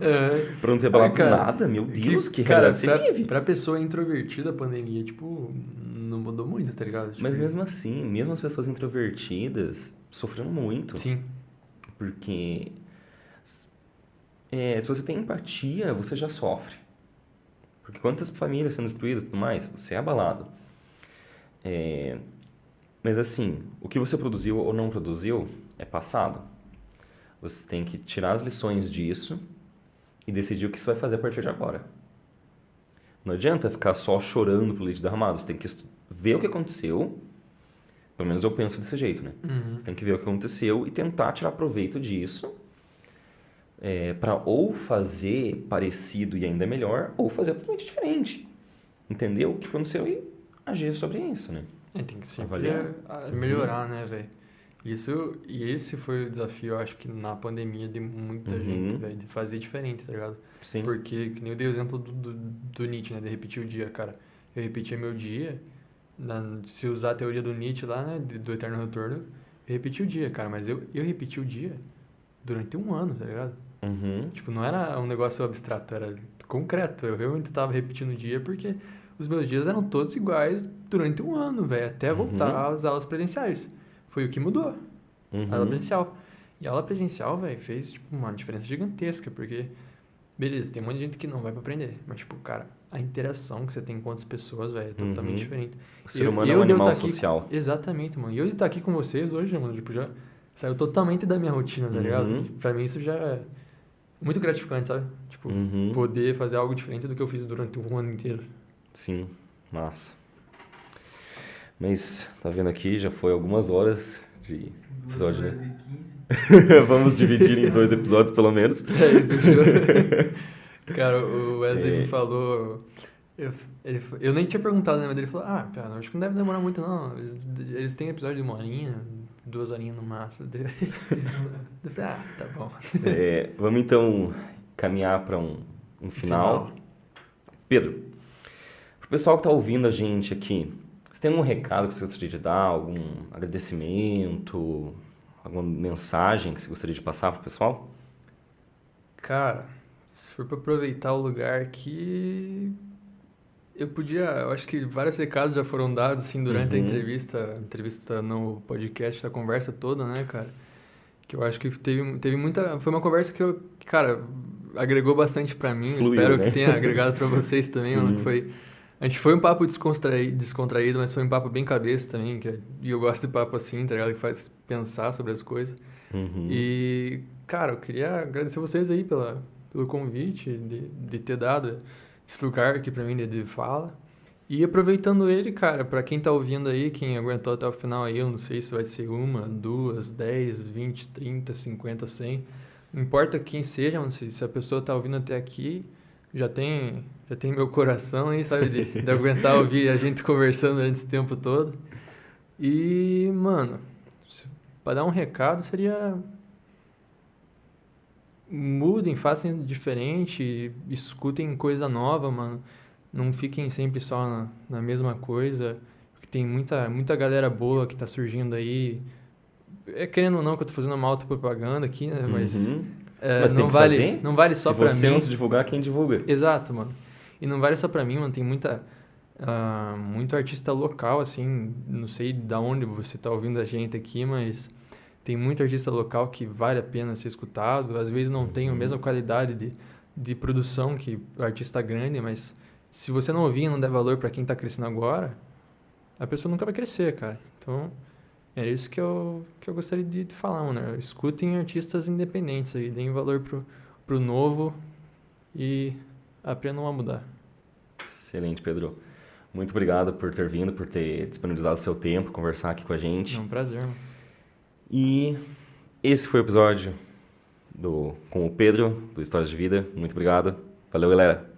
É. Pra não ter abalado Ah, cara, nada, meu Deus, que, cara, realidade você pra, vive. Pra pessoa introvertida, a pandemia, tipo, não mudou muito, tá ligado? Tipo, Mas mesmo assim, mesmo as pessoas introvertidas sofreram muito. Sim. Porque é, se você tem empatia, você já sofre. Porque quantas famílias sendo destruídas e tudo mais, você é abalado. É, mas assim, o que você produziu ou não produziu é passado. Você tem que tirar as lições disso e decidir o que você vai fazer a partir de agora. Não adianta ficar só chorando pro leite derramado. Você tem que ver o que aconteceu. Pelo menos eu penso desse jeito, né? Uhum. Você tem que ver o que aconteceu e tentar tirar proveito disso para ou fazer parecido e ainda melhor, ou fazer totalmente diferente. Entender o que aconteceu e agir sobre isso, né? É, tem que sempre Avaliar. melhorar, né, velho? Isso, e esse foi o desafio, eu acho que na pandemia de muita Uhum. gente, velho, de fazer diferente, tá ligado? Sim. Porque, que nem eu dei o exemplo do, do, do Nietzsche, né, de repetir o dia, cara. Eu repetia meu dia, na- se usar a teoria do Nietzsche lá, né, do eterno retorno, eu repeti o dia, cara, mas eu, eu repeti o dia durante um ano, tá ligado? Uhum. Tipo, não era um negócio abstrato, era concreto. Eu realmente estava repetindo o dia porque os meus dias eram todos iguais durante um ano, velho, até Uhum. voltar às aulas presenciais. Foi o que mudou, a aula Uhum. presencial. E a aula presencial, velho, fez, tipo, uma diferença gigantesca, porque, beleza, tem um monte de gente que não vai pra aprender, mas, tipo, cara, a interação que você tem com outras pessoas, velho, é totalmente Uhum. diferente. O ser humano é um eu animal tá aqui- social. Exatamente, mano. E eu de estar aqui com vocês hoje, mano, tipo, já saiu totalmente da minha rotina, tá ligado? Uhum. Pra mim isso já é muito gratificante, sabe? Tipo, Uhum. poder fazer algo diferente do que eu fiz durante um ano inteiro. Sim, massa. Mas, tá vendo aqui, já foi algumas horas de episódio, né? 15. Vamos dividir em dois episódios, pelo menos. É. Cara, o Wesley É. me falou. Eu, ele, eu nem tinha perguntado, né? Mas ele falou: Ah, cara, acho que não deve demorar muito, não. Eles, eles têm episódio de uma horinha, duas horinhas no máximo. Eu falei: Ah, tá bom. É, vamos então caminhar para um, um final. Pedro, pro pessoal que tá ouvindo a gente aqui, tem algum recado que você gostaria de dar? Algum agradecimento? Alguma mensagem que você gostaria de passar pro pessoal? Cara, se for pra aproveitar o lugar aqui, eu podia, eu acho que vários recados já foram dados assim durante a Uhum. entrevista, entrevista no podcast, a conversa toda, né, cara? Que eu acho que teve, teve muita, foi uma conversa que eu, cara, agregou bastante pra mim, Fluiu, espero né? que tenha agregado pra vocês também, Sim. foi a gente foi um papo descontraído, descontraído, mas foi um papo bem cabeça também, que, é- e eu gosto de papo assim, tá ligado? Que faz pensar sobre as coisas. Uhum. E, cara, eu queria agradecer vocês aí pela, pelo convite, de, de ter dado esse lugar aqui pra mim de, de fala. E aproveitando ele, cara, pra quem tá ouvindo aí, quem aguentou até o final aí, eu não sei se vai ser uma, duas, dez, vinte, trinta, cinquenta, cem. Não importa quem seja, se, se a pessoa tá ouvindo até aqui, já tem, já tem meu coração aí, sabe? De, de aguentar ouvir a gente conversando durante esse tempo todo. E, mano, pra dar um recado seria mudem, façam diferente, escutem coisa nova, mano. Não fiquem sempre só na, na mesma coisa. Porque tem muita, muita galera boa que tá surgindo aí. É querendo ou não que eu tô fazendo uma autopropaganda aqui, né? Mas, Uhum. É, Mas tem não, que vale, fazer? não vale só se pra você mim. não se divulgar, quem divulga? Exato, mano. E não vale só pra mim, mano. Tem muita. ah, muito artista local, assim. Não sei da onde você tá ouvindo a gente aqui, mas tem muito artista local que vale a pena ser escutado. Às vezes não tem a mesma qualidade de, de produção que o artista grande, mas se você não ouvir e não der valor pra quem tá crescendo agora, a pessoa nunca vai crescer, cara. Então, é isso que eu, que eu gostaria de, de falar, mano. Escutem artistas independentes aí, deem valor pro, pro novo e aprendam a mudar. Excelente, Pedro. Muito obrigado por ter vindo, por ter disponibilizado seu tempo, conversar aqui com a gente. É um prazer, mano. E esse foi o episódio do, com o Pedro, do Histórias de Vida. Muito obrigado. Valeu, galera.